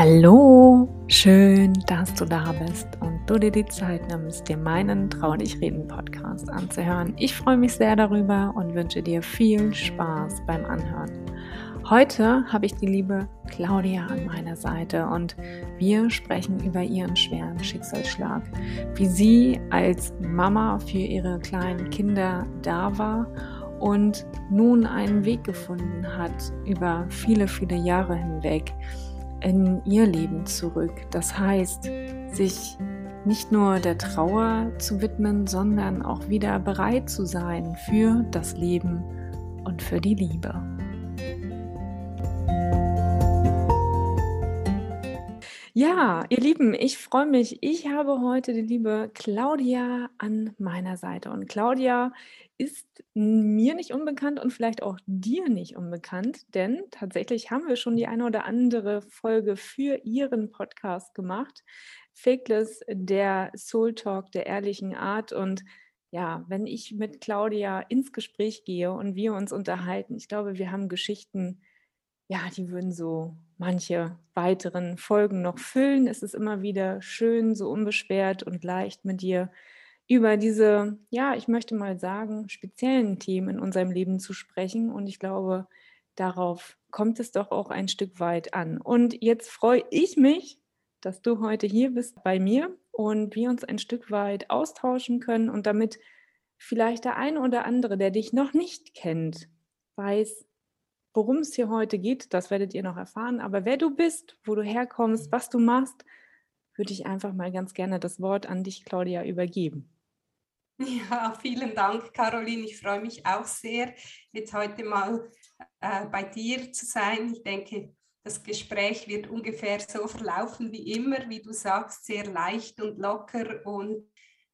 Hallo, schön, dass du da bist und du dir die Zeit nimmst, dir meinen Trau dich reden Podcast anzuhören. Ich freue mich sehr darüber und wünsche dir viel Spaß beim Anhören. Heute habe ich die liebe Claudia an meiner Seite und wir sprechen über ihren schweren Schicksalsschlag, wie sie als Mama für ihre kleinen Kinder da war und nun einen Weg gefunden hat über viele, viele Jahre hinweg in ihr Leben zurück. Das heißt, sich nicht nur der Trauer zu widmen, sondern auch wieder bereit zu sein für das Leben und für die Liebe. Ja, ihr Lieben, ich freue mich. Ich habe heute die liebe Claudia an meiner Seite. Und Claudia ist mir nicht unbekannt und vielleicht auch dir nicht unbekannt, denn tatsächlich haben wir schon die eine oder andere Folge für ihren Podcast gemacht. Fakeless, der Soul Talk der ehrlichen Art. Und ja, wenn ich mit Claudia ins Gespräch gehe und wir uns unterhalten, ich glaube, wir haben Geschichten, ja, die würden so manche weiteren Folgen noch füllen. Es ist immer wieder schön, so unbeschwert und leicht mit dir über diese, ja, ich möchte mal sagen, speziellen Themen in unserem Leben zu sprechen. Und ich glaube, darauf kommt es doch auch ein Stück weit an. Und jetzt freue ich mich, dass du heute hier bist bei mir und wir uns ein Stück weit austauschen können und damit vielleicht der eine oder andere, der dich noch nicht kennt, weiß, worum es hier heute geht. Das werdet ihr noch erfahren. Aber wer du bist, wo du herkommst, was du machst, würde ich einfach mal ganz gerne das Wort an dich, Claudia, übergeben. Ja, vielen Dank, Caroline. Ich freue mich auch sehr, jetzt heute mal äh, bei dir zu sein. Ich denke, das Gespräch wird ungefähr so verlaufen wie immer, wie du sagst, sehr leicht und locker. Und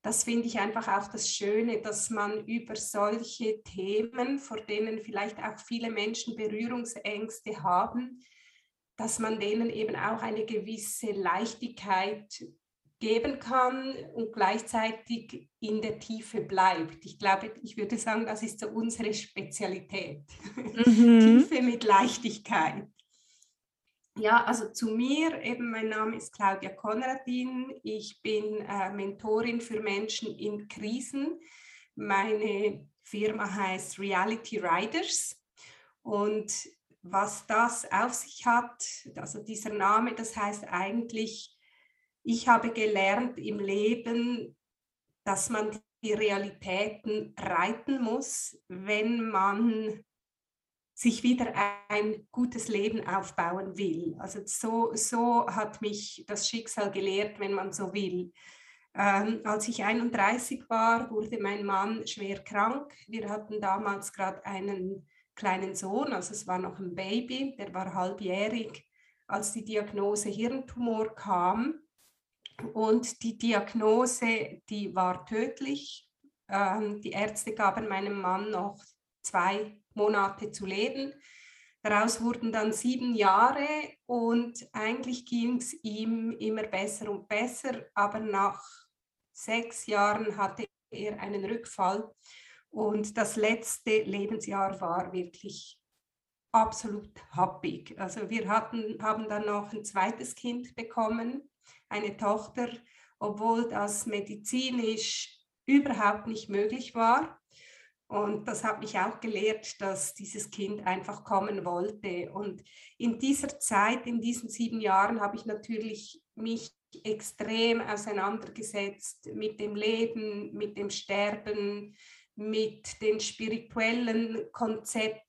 das finde ich einfach auch das Schöne, dass man über solche Themen, vor denen vielleicht auch viele Menschen Berührungsängste haben, dass man denen eben auch eine gewisse Leichtigkeit geben kann und gleichzeitig in der Tiefe bleibt. Ich glaube, ich würde sagen, das ist so unsere Spezialität. Mhm. Tiefe mit Leichtigkeit. Ja, also zu mir, eben mein Name ist Claudia Konradin. Ich bin äh, Mentorin für Menschen in Krisen. Meine Firma heißt Reality Riders. Und was das auf sich hat, also dieser Name, das heißt eigentlich ich habe gelernt im Leben, dass man die Realitäten reiten muss, wenn man sich wieder ein gutes Leben aufbauen will. Also so, so hat mich das Schicksal gelehrt, wenn man so will. Ähm, als ich 31 war, wurde mein Mann schwer krank. Wir hatten damals gerade einen kleinen Sohn, also es war noch ein Baby, der war halbjährig, als die Diagnose Hirntumor kam. Und die Diagnose, die war tödlich. Ähm, die Ärzte gaben meinem Mann noch zwei Monate zu leben. Daraus wurden dann sieben Jahre und eigentlich ging es ihm immer besser und besser, aber nach sechs Jahren hatte er einen Rückfall und das letzte Lebensjahr war wirklich absolut happig. Also wir hatten, haben dann noch ein zweites Kind bekommen eine Tochter, obwohl das medizinisch überhaupt nicht möglich war. Und das hat mich auch gelehrt, dass dieses Kind einfach kommen wollte. Und in dieser Zeit, in diesen sieben Jahren, habe ich natürlich mich extrem auseinandergesetzt mit dem Leben, mit dem Sterben, mit den spirituellen Konzepten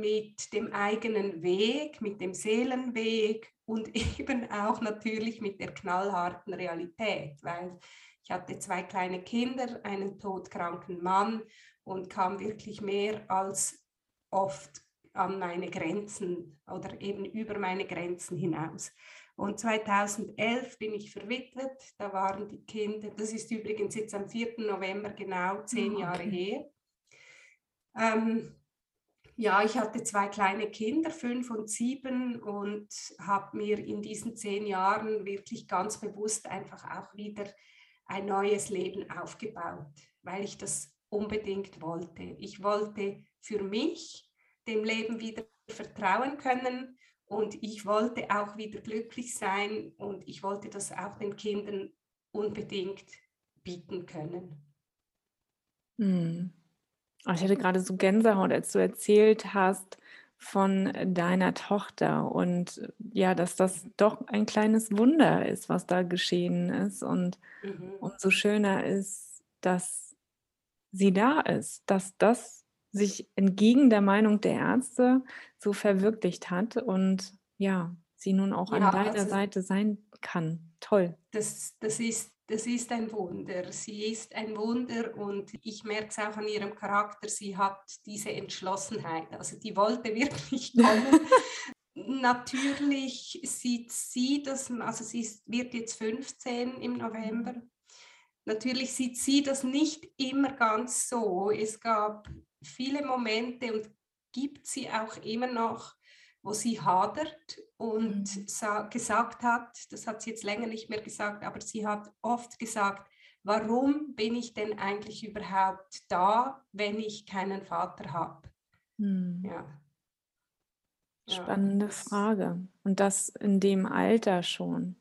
mit dem eigenen Weg, mit dem Seelenweg und eben auch natürlich mit der knallharten Realität, weil ich hatte zwei kleine Kinder, einen todkranken Mann und kam wirklich mehr als oft an meine Grenzen oder eben über meine Grenzen hinaus. Und 2011 bin ich verwitwet, da waren die Kinder, das ist übrigens jetzt am 4. November genau zehn ah, okay. Jahre her. Ähm, ja, ich hatte zwei kleine Kinder, fünf und sieben, und habe mir in diesen zehn Jahren wirklich ganz bewusst einfach auch wieder ein neues Leben aufgebaut, weil ich das unbedingt wollte. Ich wollte für mich dem Leben wieder vertrauen können Und ich wollte auch wieder glücklich sein und ich wollte das auch den Kindern unbedingt bieten können. Hm. Oh, ich hatte gerade so Gänsehaut, als du erzählt hast von deiner Tochter und ja, dass das doch ein kleines Wunder ist, was da geschehen ist. Und Mhm. umso schöner ist, dass sie da ist, dass das sich entgegen der Meinung der Ärzte so verwirklicht hat und ja, sie nun auch an Ja, deiner also Seite sein kann. Toll. das, das, ist, das ist ein Wunder. Sie ist ein Wunder und ich merke es auch an ihrem Charakter, sie hat diese Entschlossenheit. Also die wollte wirklich kommen. Natürlich sieht sie das, also sie ist, wird jetzt 15 im November. Natürlich sieht sie das nicht immer ganz so. Es gab viele Momente und gibt sie auch immer noch, wo sie hadert und Mhm. sa gesagt hat, das hat sie jetzt länger nicht mehr gesagt, aber sie hat oft gesagt, warum bin ich denn eigentlich überhaupt da, wenn ich keinen Vater habe? Hm. Ja. Ja, Spannende das, Frage. Und das in dem Alter schon.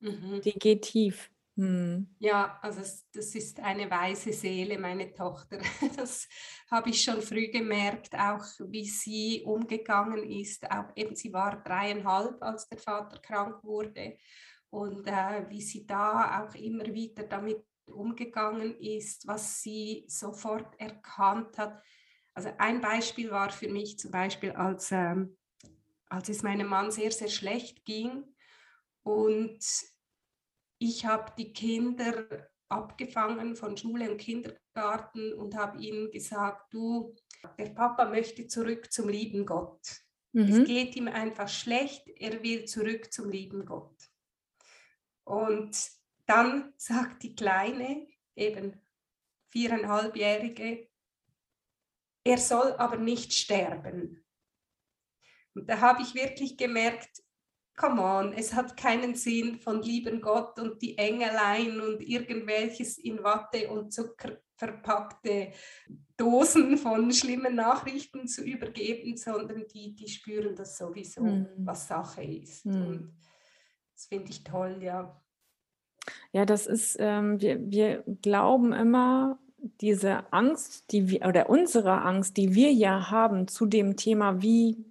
mhm. Die geht tief. Hm. Ja, also das ist eine weise Seele, meine Tochter. Das habe ich schon früh gemerkt, auch wie sie umgegangen ist. Auch eben, sie war dreieinhalb, als der Vater krank wurde. Und äh, wie sie da auch immer wieder damit umgegangen ist, was sie sofort erkannt hat. Also ein Beispiel war für mich zum Beispiel, als, ähm, als es meinem Mann sehr, sehr schlecht ging und ich habe die Kinder abgefangen von Schule und Kindergarten und habe ihnen gesagt, du, der Papa möchte zurück zum lieben Gott. Es Mhm. geht ihm einfach schlecht, er will zurück zum lieben Gott. Und dann sagt die Kleine, eben viereinhalbjährige, er soll aber nicht sterben. Und da habe ich wirklich gemerkt, come on, es hat keinen Sinn von lieben Gott und die Engelein und irgendwelches in Watte und Zucker verpackte Dosen von schlimmen Nachrichten zu übergeben, sondern die, die spüren das sowieso, Hm. was Sache ist. Hm. Und das finde ich toll, ja. Ja, das ist, ähm, wir, wir glauben immer, diese Angst, die wir, oder unsere Angst, die wir ja haben zu dem Thema, wie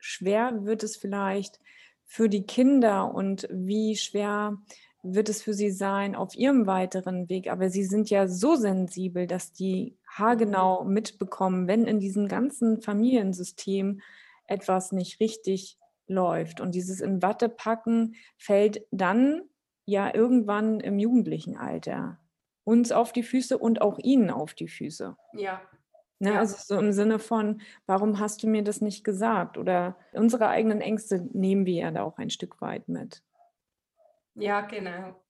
schwer wird es vielleicht für die Kinder und wie schwer wird es für sie sein auf ihrem weiteren Weg. Aber sie sind ja so sensibel, dass die haargenau mitbekommen, wenn in diesem ganzen Familiensystem etwas nicht richtig läuft. Und dieses in Watte packen fällt dann ja irgendwann im jugendlichen Alter uns auf die Füße und auch ihnen auf die Füße. Ja, Ne? Also so im Sinne von, warum hast du mir das nicht gesagt? Oder unsere eigenen Ängste nehmen wir ja da auch ein Stück weit mit. Ja, genau.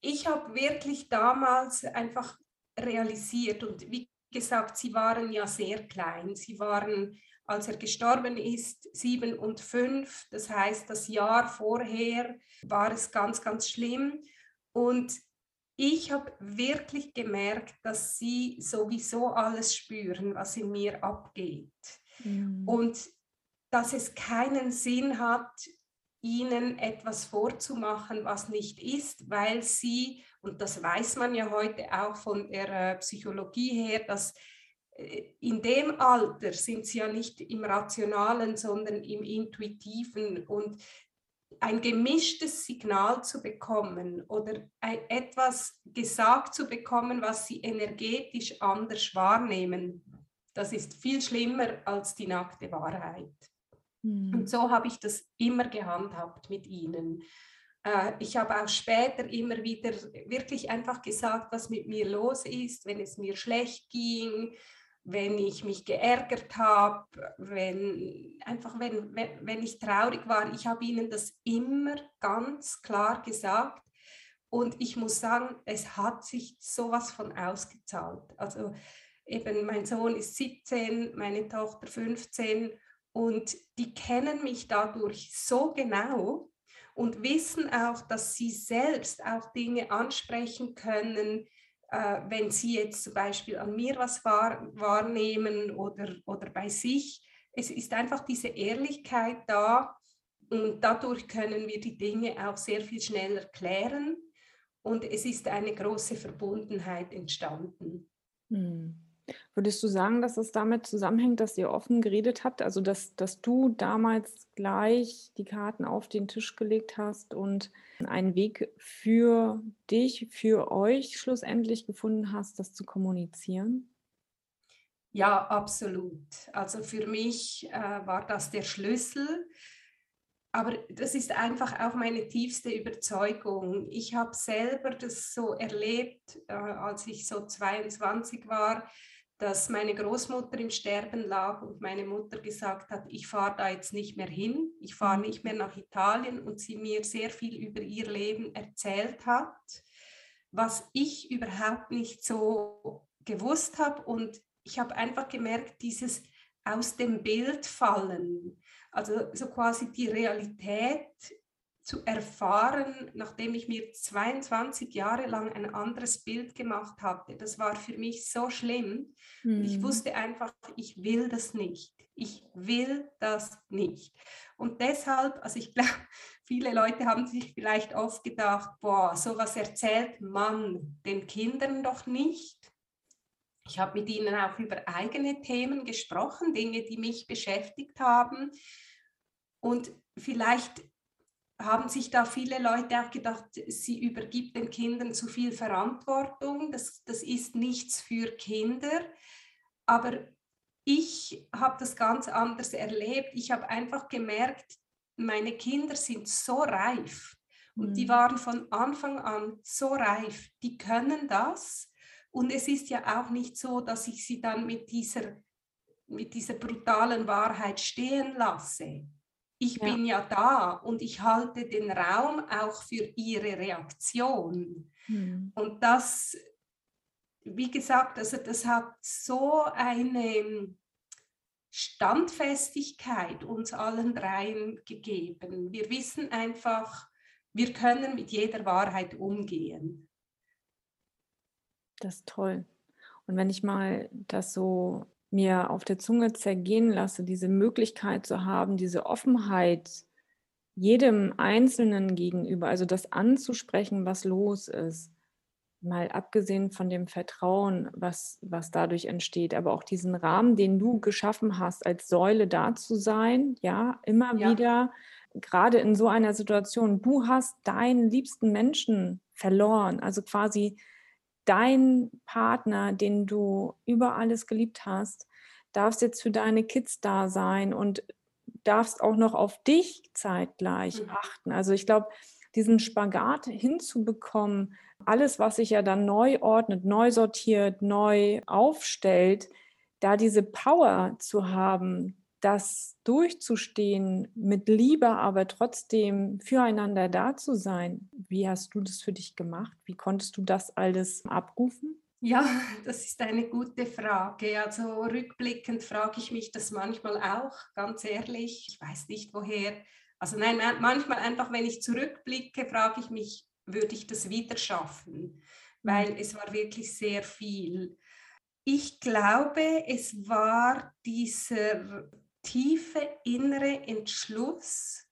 Ich habe wirklich damals einfach realisiert und wie gesagt, sie waren ja sehr klein. Sie waren, als er gestorben ist, sieben und fünf. Das heißt, das Jahr vorher war es ganz, ganz schlimm. Und ich habe wirklich gemerkt, dass sie sowieso alles spüren, was in mir abgeht Mhm. und dass es keinen Sinn hat, ihnen etwas vorzumachen, was nicht ist, weil sie, und das weiß man ja heute auch von der Psychologie her, dass äh, in dem Alter sind sie ja nicht im Rationalen, sondern im Intuitiven und ein gemischtes Signal zu bekommen oder etwas gesagt zu bekommen, was sie energetisch anders wahrnehmen, das ist viel schlimmer als die nackte Wahrheit. Mhm. Und so habe ich das immer gehandhabt mit ihnen. Äh, Ich habe auch später immer wieder wirklich einfach gesagt, was mit mir los ist, wenn es mir schlecht ging, wenn ich mich geärgert habe, wenn einfach wenn, wenn, wenn ich traurig war. Ich habe ihnen das immer ganz klar gesagt. Und ich muss sagen, es hat sich sowas von ausgezahlt. Also eben mein Sohn ist 17, meine Tochter 15 und die kennen mich dadurch so genau und wissen auch, dass sie selbst auch Dinge ansprechen können, äh, wenn sie jetzt zum Beispiel an mir was wahr, wahrnehmen oder, oder bei sich. Es ist einfach diese Ehrlichkeit da Und dadurch können wir die Dinge auch sehr viel schneller klären und es ist eine große Verbundenheit entstanden. Hm. Würdest du sagen, dass es damit zusammenhängt, dass ihr offen geredet habt? Also, dass, dass du damals gleich die Karten auf den Tisch gelegt hast und einen Weg für dich, für euch schlussendlich gefunden hast, das zu kommunizieren? Ja, absolut. Also für mich äh, war das der Schlüssel. Aber das ist einfach auch meine tiefste Überzeugung. Ich habe selber das so erlebt, äh, als ich so 22 war dass meine Großmutter im Sterben lag und meine Mutter gesagt hat, ich fahre da jetzt nicht mehr hin, ich fahre nicht mehr nach Italien und sie mir sehr viel über ihr Leben erzählt hat, was ich überhaupt nicht so gewusst habe und ich habe einfach gemerkt, dieses aus dem Bild fallen, also so quasi die Realität zu erfahren, nachdem ich mir 22 Jahre lang ein anderes Bild gemacht hatte. Das war für mich so schlimm. Mhm. Ich wusste einfach, ich will das nicht. Ich will das nicht. Und deshalb, also ich glaube, viele Leute haben sich vielleicht oft gedacht, boah, sowas erzählt man den Kindern doch nicht. Ich habe mit ihnen auch über eigene Themen gesprochen, Dinge, die mich beschäftigt haben. Und vielleicht haben sich da viele Leute auch gedacht, sie übergibt den Kindern zu viel Verantwortung. Das, das ist nichts für Kinder. Aber ich habe das ganz anders erlebt. Ich habe einfach gemerkt, meine Kinder sind so reif und mhm. die waren von Anfang an so reif. Die können das. Und es ist ja auch nicht so, dass ich sie dann mit dieser, mit dieser brutalen Wahrheit stehen lasse ich ja. bin ja da und ich halte den Raum auch für ihre Reaktion. Mhm. Und das, wie gesagt, also das hat so eine Standfestigkeit uns allen dreien gegeben. Wir wissen einfach, wir können mit jeder Wahrheit umgehen. Das ist toll. Und wenn ich mal das so mir auf der Zunge zergehen lasse, diese Möglichkeit zu haben, diese Offenheit jedem Einzelnen gegenüber, also das anzusprechen, was los ist, mal abgesehen von dem Vertrauen, was, was dadurch entsteht, aber auch diesen Rahmen, den du geschaffen hast, als Säule da zu sein, ja, immer ja. wieder, gerade in so einer Situation, du hast deinen liebsten Menschen verloren, also quasi dein Partner, den du über alles geliebt hast, darfst jetzt für deine Kids da sein und darfst auch noch auf dich zeitgleich mhm. achten. Also ich glaube, diesen Spagat hinzubekommen, alles, was sich ja dann neu ordnet, neu sortiert, neu aufstellt, da diese Power zu haben, das durchzustehen, mit Liebe, aber trotzdem füreinander da zu sein. Wie hast du das für dich gemacht? Wie konntest du das alles abrufen? Ja, das ist eine gute Frage. Also rückblickend frage ich mich das manchmal auch, ganz ehrlich. Ich weiß nicht woher. Also nein, manchmal einfach, wenn ich zurückblicke, frage ich mich, würde ich das wieder schaffen? Weil mhm. es war wirklich sehr viel. Ich glaube, es war dieser tiefe innere Entschluss,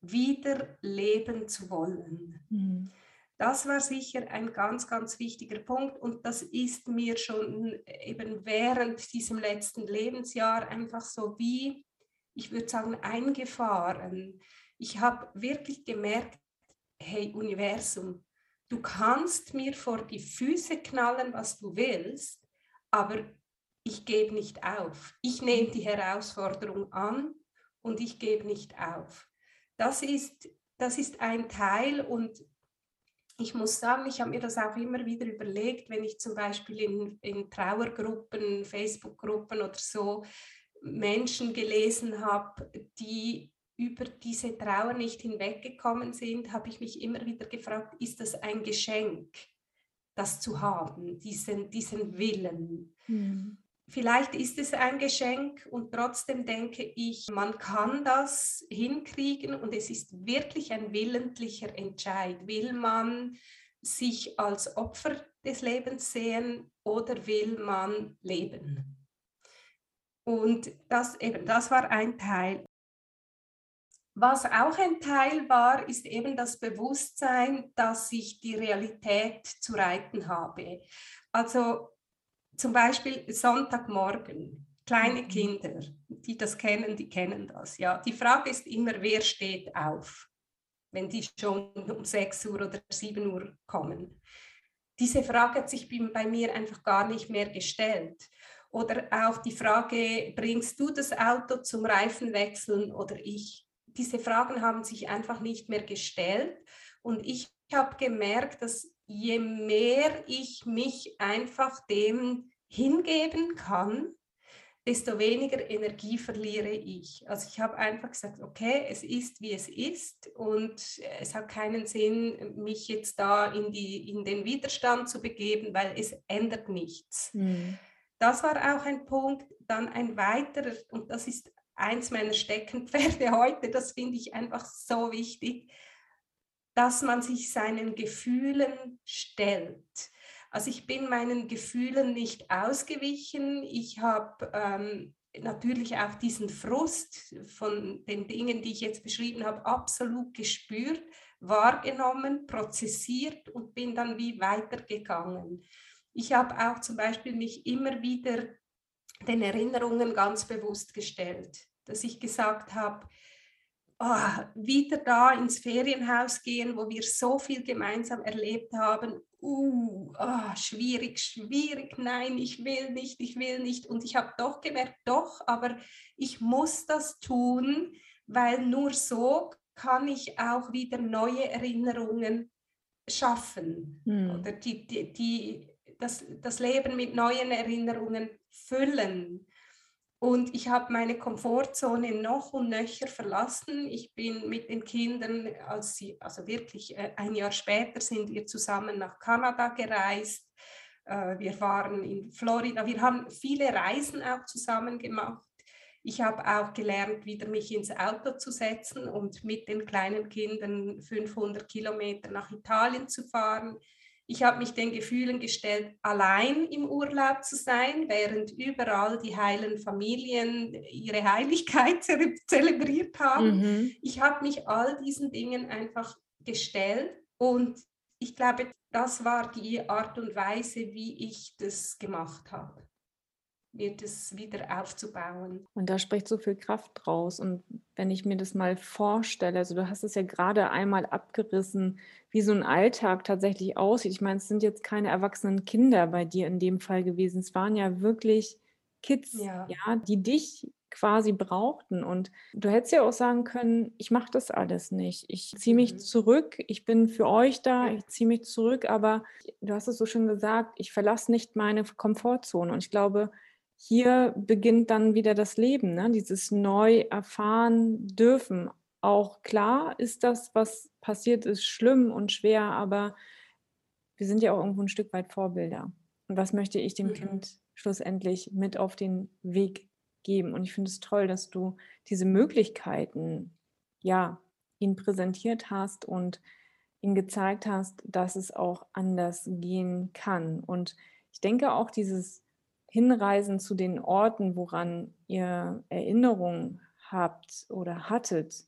wieder leben zu wollen. Mhm. Das war sicher ein ganz, ganz wichtiger Punkt und das ist mir schon eben während diesem letzten Lebensjahr einfach so wie, ich würde sagen, eingefahren. Ich habe wirklich gemerkt, hey Universum, du kannst mir vor die Füße knallen, was du willst, aber ich gebe nicht auf. Ich nehme die Herausforderung an und ich gebe nicht auf. Das ist, das ist ein Teil und ich muss sagen, ich habe mir das auch immer wieder überlegt, wenn ich zum Beispiel in, in Trauergruppen, Facebook-Gruppen oder so Menschen gelesen habe, die über diese Trauer nicht hinweggekommen sind, habe ich mich immer wieder gefragt, ist das ein Geschenk, das zu haben, diesen, diesen Willen? Mhm. Vielleicht ist es ein Geschenk und trotzdem denke ich, man kann das hinkriegen und es ist wirklich ein willentlicher Entscheid. Will man sich als Opfer des Lebens sehen oder will man leben? Und das eben, das war ein Teil. Was auch ein Teil war, ist eben das Bewusstsein, dass ich die Realität zu reiten habe. Also zum Beispiel Sonntagmorgen, kleine mhm. Kinder, die das kennen, die kennen das. Ja, die Frage ist immer, wer steht auf, wenn die schon um 6 Uhr oder 7 Uhr kommen. Diese Frage hat sich bei mir einfach gar nicht mehr gestellt. Oder auch die Frage, bringst du das Auto zum Reifenwechseln oder ich? diese Fragen haben sich einfach nicht mehr gestellt. Und ich habe gemerkt, dass je mehr ich mich einfach dem hingeben kann, desto weniger Energie verliere ich. Also ich habe einfach gesagt, okay, es ist, wie es ist und es hat keinen Sinn, mich jetzt da in, die, in den Widerstand zu begeben, weil es ändert nichts. Mhm. Das war auch ein Punkt. Dann ein weiterer, und das ist eins meiner Steckenpferde heute, das finde ich einfach so wichtig, dass man sich seinen Gefühlen stellt. Also ich bin meinen Gefühlen nicht ausgewichen. Ich habe ähm, natürlich auch diesen Frust von den Dingen, die ich jetzt beschrieben habe, absolut gespürt, wahrgenommen, prozessiert und bin dann wie weitergegangen. Ich habe auch zum Beispiel mich immer wieder den Erinnerungen ganz bewusst gestellt, dass ich gesagt habe, oh, wieder da ins Ferienhaus gehen, wo wir so viel gemeinsam erlebt haben. Uh, oh, schwierig, schwierig, nein, ich will nicht, ich will nicht. Und ich habe doch gemerkt, doch, aber ich muss das tun, weil nur so kann ich auch wieder neue Erinnerungen schaffen hm. oder die, die, die, das, das Leben mit neuen Erinnerungen füllen. Und ich habe meine Komfortzone noch und nöcher verlassen. Ich bin mit den Kindern, als sie, also wirklich äh, ein Jahr später sind wir zusammen nach Kanada gereist. Äh, wir waren in Florida. Wir haben viele Reisen auch zusammen gemacht. Ich habe auch gelernt, wieder mich ins Auto zu setzen und mit den kleinen Kindern 500 Kilometer nach Italien zu fahren. Ich habe mich den Gefühlen gestellt, allein im Urlaub zu sein, während überall die heilen Familien ihre Heiligkeit zelebriert haben. Mhm. Ich habe mich all diesen Dingen einfach gestellt und ich glaube, das war die Art und Weise, wie ich das gemacht habe wird es wieder aufzubauen. Und da spricht so viel Kraft draus. Und wenn ich mir das mal vorstelle, also du hast es ja gerade einmal abgerissen, wie so ein Alltag tatsächlich aussieht. Ich meine, es sind jetzt keine erwachsenen Kinder bei dir in dem Fall gewesen. Es waren ja wirklich Kids, ja, ja die dich quasi brauchten. Und du hättest ja auch sagen können, ich mache das alles nicht. Ich ziehe mich mhm. zurück, ich bin für euch da, ich ziehe mich zurück, aber du hast es so schön gesagt, ich verlasse nicht meine Komfortzone. Und ich glaube, hier beginnt dann wieder das Leben, ne? dieses neu erfahren dürfen. Auch klar ist das, was passiert ist, schlimm und schwer, aber wir sind ja auch irgendwo ein Stück weit Vorbilder. Und was möchte ich dem mhm. Kind schlussendlich mit auf den Weg geben? Und ich finde es toll, dass du diese Möglichkeiten, ja, ihn präsentiert hast und ihm gezeigt hast, dass es auch anders gehen kann. Und ich denke auch dieses Hinreisen zu den Orten, woran ihr Erinnerungen habt oder hattet,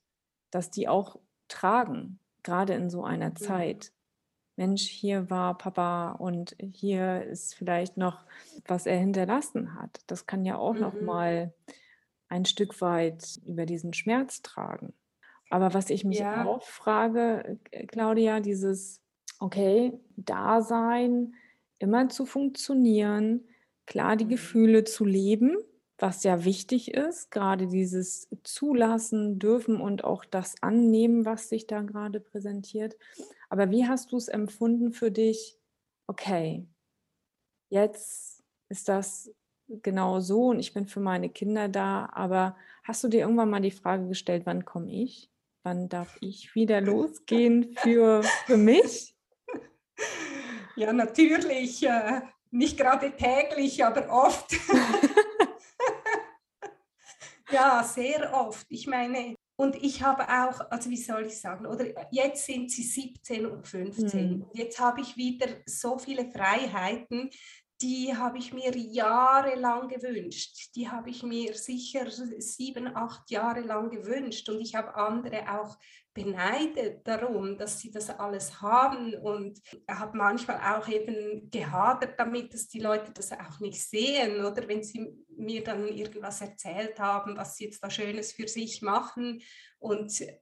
dass die auch tragen, gerade in so einer. Zeit. Mensch, hier war Papa und hier ist vielleicht noch, was er hinterlassen hat. Das kann ja auch mhm. noch mal ein Stück weit über diesen Schmerz tragen. Aber was ich mich ja. auch frage, äh, Claudia, dieses, okay, Dasein, immer zu funktionieren, klar die mhm. Gefühle zu leben, was ja wichtig ist, gerade dieses Zulassen dürfen und auch das annehmen, was sich da gerade präsentiert. Aber wie hast du es empfunden für dich? Okay, jetzt ist das genau so und ich bin für meine Kinder da, aber hast du dir irgendwann mal die Frage gestellt, wann komme ich? Wann darf ich wieder losgehen für, für mich? Ja, natürlich. Äh, nicht gerade täglich, aber oft. ja, sehr oft. Ich meine, und ich habe auch, also wie soll ich sagen, oder jetzt sind sie 17 und 15. Mhm. Jetzt habe ich wieder so viele Freiheiten, die habe ich mir jahrelang gewünscht. Die habe ich mir sicher sieben, acht Jahre lang gewünscht. Und ich habe andere auch beneidet darum, dass sie das alles haben und habe manchmal auch eben gehadert damit, dass die Leute das auch nicht sehen oder wenn sie mir dann irgendwas erzählt haben, was sie jetzt da Schönes für sich machen und äh,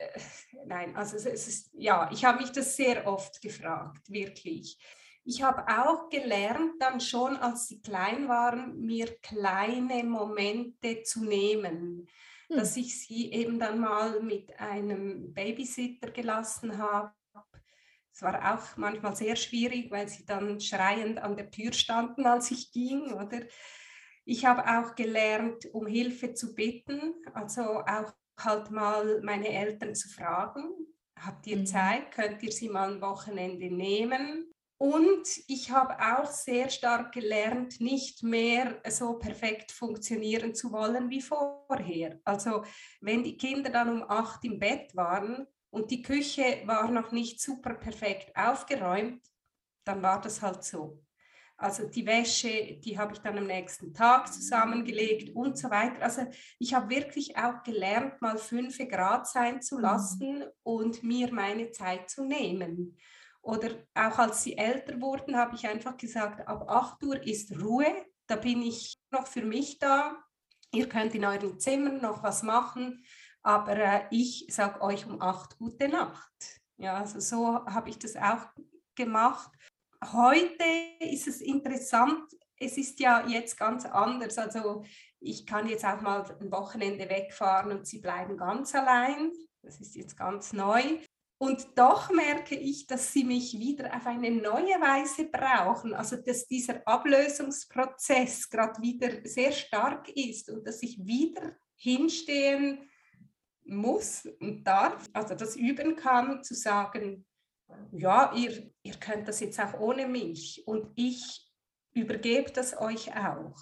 nein, also es ist, ja, ich habe mich das sehr oft gefragt, wirklich. Ich habe auch gelernt, dann schon, als sie klein waren, mir kleine Momente zu nehmen hm. dass ich sie eben dann mal mit einem Babysitter gelassen habe. Es war auch manchmal sehr schwierig, weil sie dann schreiend an der Tür standen, als ich ging, oder? Ich habe auch gelernt, um Hilfe zu bitten, also auch halt mal meine Eltern zu fragen, habt ihr mhm. Zeit, könnt ihr sie mal ein Wochenende nehmen? Und ich habe auch sehr stark gelernt, nicht mehr so perfekt funktionieren zu wollen wie vorher. Also wenn die Kinder dann um acht im Bett waren und die Küche war noch nicht super perfekt aufgeräumt, dann war das halt so. Also die Wäsche, die habe ich dann am nächsten Tag zusammengelegt und so weiter. Also ich habe wirklich auch gelernt, mal fünf Grad sein zu mhm. lassen und mir meine Zeit zu nehmen. Oder auch als sie älter wurden, habe ich einfach gesagt, ab 8 Uhr ist Ruhe, da bin ich noch für mich da. Ihr könnt in euren Zimmern noch was machen, aber äh, ich sage euch um 8 gute Nacht. Ja, also so habe ich das auch gemacht. Heute ist es interessant, es ist ja jetzt ganz anders. Also ich kann jetzt auch mal ein Wochenende wegfahren und sie bleiben ganz allein. Das ist jetzt ganz neu. Und doch merke ich, dass sie mich wieder auf eine neue Weise brauchen. Also dass dieser Ablösungsprozess gerade wieder sehr stark ist und dass ich wieder hinstehen muss und darf, also das üben kann, zu sagen, ja, ihr, ihr könnt das jetzt auch ohne mich und ich übergebe das euch auch.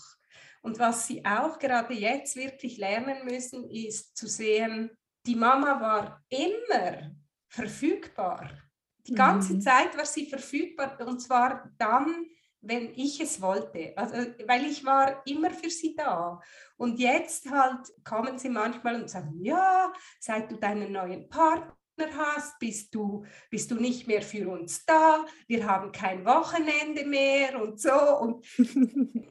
Und was sie auch gerade jetzt wirklich lernen müssen, ist zu sehen, die Mama war immer verfügbar. Die ganze mhm. Zeit war sie verfügbar und zwar dann, wenn ich es wollte. Also, weil ich war immer für sie da. Und jetzt halt kommen sie manchmal und sagen, ja, seit du deinen neuen Partner hast, bist du, bist du nicht mehr für uns da, wir haben kein Wochenende mehr und so. Und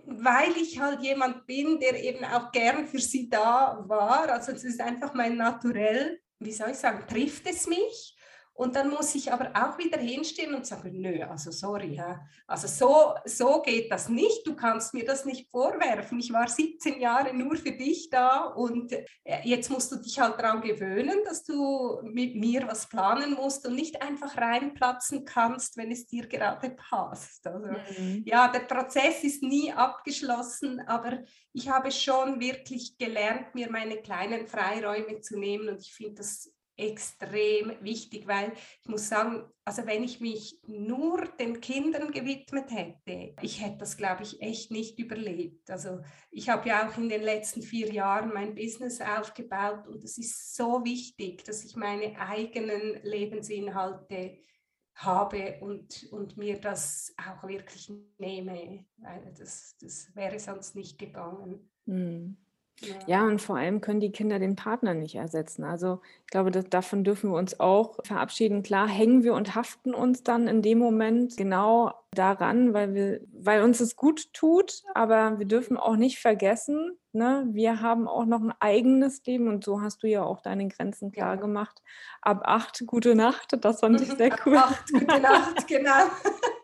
weil ich halt jemand bin, der eben auch gern für sie da war, also es ist einfach mein Naturell, wie soll ich sagen, trifft es mich. Und dann muss ich aber auch wieder hinstehen und sagen, nö, also sorry, ja. also so, so geht das nicht, du kannst mir das nicht vorwerfen. Ich war 17 Jahre nur für dich da und äh, jetzt musst du dich halt daran gewöhnen, dass du mit mir was planen musst und nicht einfach reinplatzen kannst, wenn es dir gerade passt. Also, mhm. Ja, der Prozess ist nie abgeschlossen, aber ich habe schon wirklich gelernt, mir meine kleinen Freiräume zu nehmen und ich finde das extrem wichtig, weil ich muss sagen, also wenn ich mich nur den Kindern gewidmet hätte, ich hätte das, glaube ich, echt nicht überlebt. Also ich habe ja auch in den letzten vier Jahren mein Business aufgebaut und es ist so wichtig, dass ich meine eigenen Lebensinhalte habe und, und mir das auch wirklich nehme, weil das, das wäre sonst nicht gegangen. Mhm. Ja. und vor allem können die Kinder den Partner nicht ersetzen. Also ich glaube, dass, davon dürfen wir uns auch verabschieden. Klar hängen wir und haften uns dann in dem Moment genau daran, weil, wir, weil uns es gut tut, aber wir dürfen auch nicht vergessen, ne, wir haben auch noch ein eigenes Leben und so hast du ja auch deine Grenzen klar gemacht. Ab acht, gute Nacht, das fand ich sehr cool. Ab acht, gute Nacht, genau.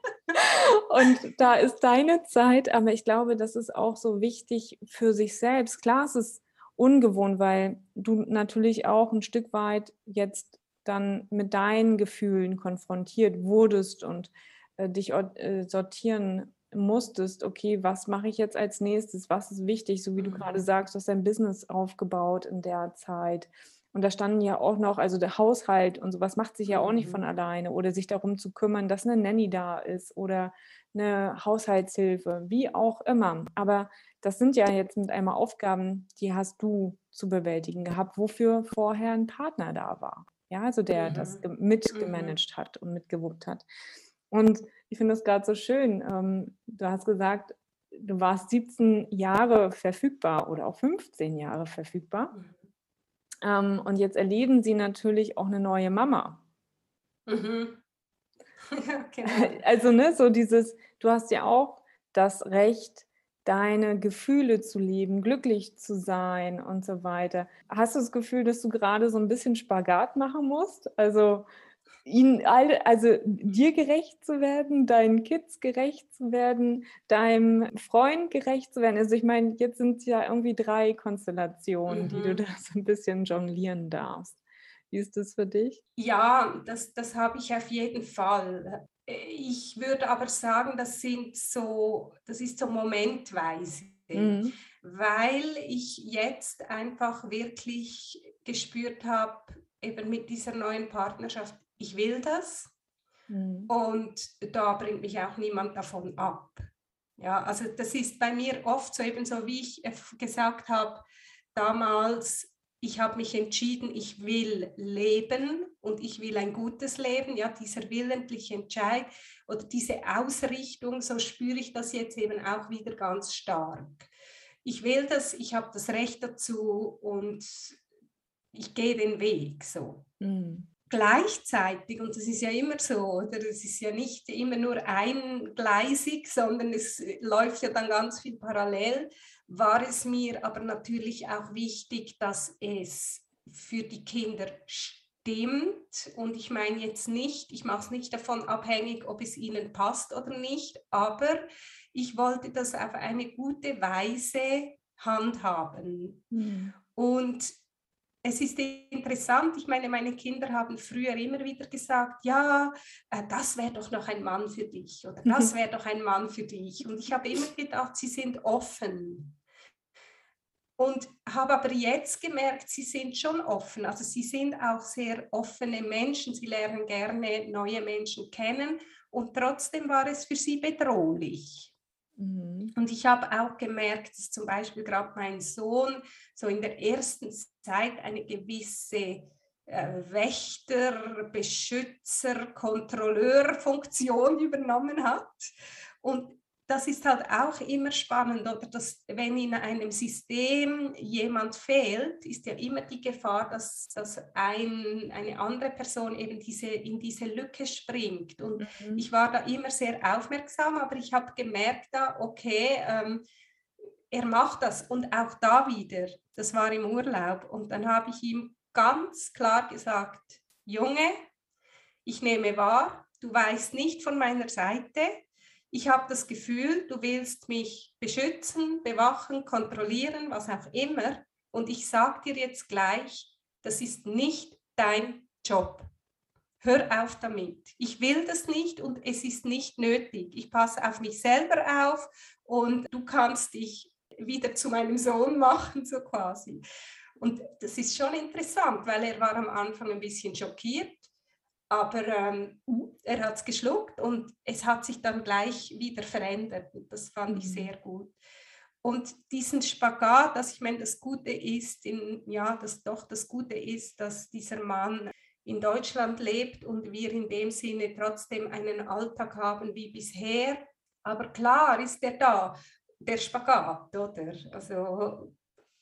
Und da ist deine Zeit, aber ich glaube, das ist auch so wichtig für sich selbst. Klar, es ist ungewohnt, weil du natürlich auch ein Stück weit jetzt dann mit deinen Gefühlen konfrontiert wurdest und äh, dich äh, sortieren musstest, okay, was mache ich jetzt als nächstes, was ist wichtig, so wie du mhm. gerade sagst, du hast dein Business aufgebaut in der Zeit und da standen ja auch noch, also der Haushalt und sowas macht sich ja auch nicht von mhm. alleine oder sich darum zu kümmern, dass eine Nanny da ist oder eine Haushaltshilfe, wie auch immer. Aber das sind ja jetzt mit einmal Aufgaben, die hast du zu bewältigen gehabt, wofür vorher ein Partner da war. Ja, also der mhm. das mitgemanagt mhm. hat und mitgewuppt hat. Und ich finde das gerade so schön. Ähm, du hast gesagt, du warst 17 Jahre verfügbar oder auch 15 Jahre verfügbar. Mhm. Ähm, und jetzt erleben sie natürlich auch eine neue Mama. Mhm. ja, genau. Also, ne, so dieses, du hast ja auch das Recht, deine Gefühle zu leben, glücklich zu sein und so weiter. Hast du das Gefühl, dass du gerade so ein bisschen Spagat machen musst? Also ihnen alle, also dir gerecht zu werden, deinen Kids gerecht zu werden, deinem Freund gerecht zu werden. Also ich meine, jetzt sind es ja irgendwie drei Konstellationen, mhm. die du mhm. da so ein bisschen jonglieren darfst. Wie ist das für dich? Ja, das, das habe ich auf jeden Fall. Ich würde aber sagen, das sind so, das ist so momentweise, mhm. weil ich jetzt einfach wirklich gespürt habe, eben mit dieser neuen Partnerschaft, ich will das mhm. und da bringt mich auch niemand davon ab. Ja, also das ist bei mir oft so eben so, wie ich gesagt habe, damals, ich habe mich entschieden, ich will leben und ich will ein gutes Leben. Ja, dieser willentliche Entscheid oder diese Ausrichtung, so spüre ich das jetzt eben auch wieder ganz stark. Ich will das, ich habe das Recht dazu und ich gehe den Weg so. Mhm gleichzeitig, und das ist ja immer so, oder es ist ja nicht immer nur eingleisig, sondern es läuft ja dann ganz viel parallel, war es mir aber natürlich auch wichtig, dass es für die Kinder stimmt. Und ich meine jetzt nicht, ich mache es nicht davon abhängig, ob es ihnen passt oder nicht, aber ich wollte das auf eine gute Weise handhaben. Mhm. Und es ist interessant, ich meine, meine Kinder haben früher immer wieder gesagt, ja, äh, das wäre doch noch ein Mann für dich oder das wäre doch ein Mann für dich. Und ich habe immer gedacht, sie sind offen. Und habe aber jetzt gemerkt, sie sind schon offen. Also sie sind auch sehr offene Menschen, sie lernen gerne neue Menschen kennen und trotzdem war es für sie bedrohlich. Mhm. Und ich habe auch gemerkt, dass zum Beispiel gerade mein Sohn so in der ersten Zeit eine gewisse äh, Wächter, Beschützer, Kontrolleurfunktion übernommen hat. Und das ist halt auch immer spannend, oder dass wenn in einem System jemand fehlt, ist ja immer die Gefahr, dass, dass ein, eine andere Person eben diese, in diese Lücke springt. Und mhm. ich war da immer sehr aufmerksam, aber ich habe gemerkt, da, okay, ähm, er macht das. Und auch da wieder, das war im Urlaub. Und dann habe ich ihm ganz klar gesagt, Junge, ich nehme wahr, du weißt nicht von meiner Seite, ich habe das Gefühl, du willst mich beschützen, bewachen, kontrollieren, was auch immer. Und ich sage dir jetzt gleich, das ist nicht dein Job. Hör auf damit. Ich will das nicht und es ist nicht nötig. Ich passe auf mich selber auf und du kannst dich wieder zu meinem Sohn machen, so quasi. Und das ist schon interessant, weil er war am Anfang ein bisschen schockiert aber ähm, er hat es geschluckt und es hat sich dann gleich wieder verändert. Das fand ich mhm. sehr gut. Und diesen Spagat, dass ich meine, das Gute ist, in, ja, dass doch das Gute ist, dass dieser Mann in Deutschland lebt und wir in dem Sinne trotzdem einen Alltag haben wie bisher. Aber klar ist er da, der Spagat, oder? Also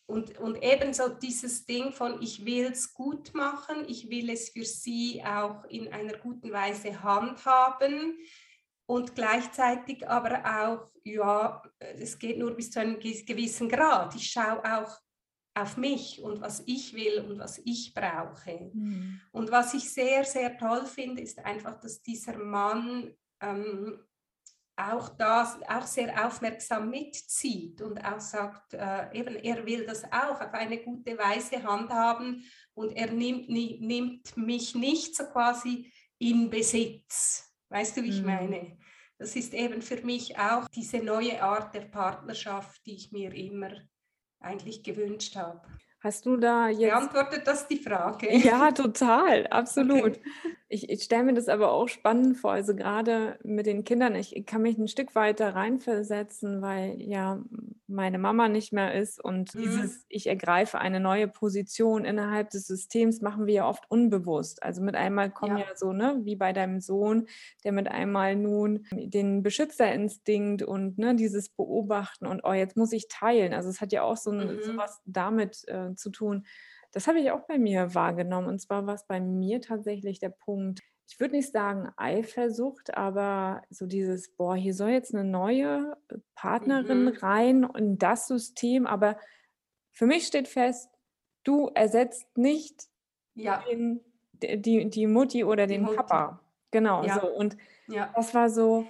und, und ebenso dieses Ding von, ich will es gut machen, ich will es für sie auch in einer guten Weise handhaben und gleichzeitig aber auch, ja, es geht nur bis zu einem gewissen Grad. Ich schaue auch auf mich und was ich will und was ich brauche. Mhm. Und was ich sehr, sehr toll finde, ist einfach, dass dieser Mann ähm, auch das auch sehr aufmerksam mitzieht und auch sagt, äh, eben er will das auch auf eine gute Weise handhaben und er nimmt, nie, nimmt mich nicht so quasi in Besitz. Weißt du, wie ich mhm. meine? Das ist eben für mich auch diese neue Art der Partnerschaft, die ich mir immer eigentlich gewünscht habe. Hast du da jetzt. Beantwortet das die Frage? Ja, total, absolut. Okay. Ich, ich stelle mir das aber auch spannend vor, also gerade mit den Kindern, ich kann mich ein Stück weiter reinversetzen, weil ja meine Mama nicht mehr ist und mhm. dieses, ich ergreife eine neue Position innerhalb des Systems, machen wir ja oft unbewusst. Also mit einmal kommen ja, ja so, ne, wie bei deinem Sohn, der mit einmal nun den Beschützerinstinkt und ne, dieses Beobachten und oh, jetzt muss ich teilen. Also es hat ja auch so, ein, mhm. so was damit äh, zu tun. Das habe ich auch bei mir wahrgenommen. Und zwar war es bei mir tatsächlich der Punkt, ich würde nicht sagen Eifersucht, aber so dieses, boah, hier soll jetzt eine neue Partnerin mhm. rein in das System. Aber für mich steht fest, du ersetzt nicht ja. den, die, die Mutti oder die den Mutti. Papa. Genau, ja. so. Und ja. das war so,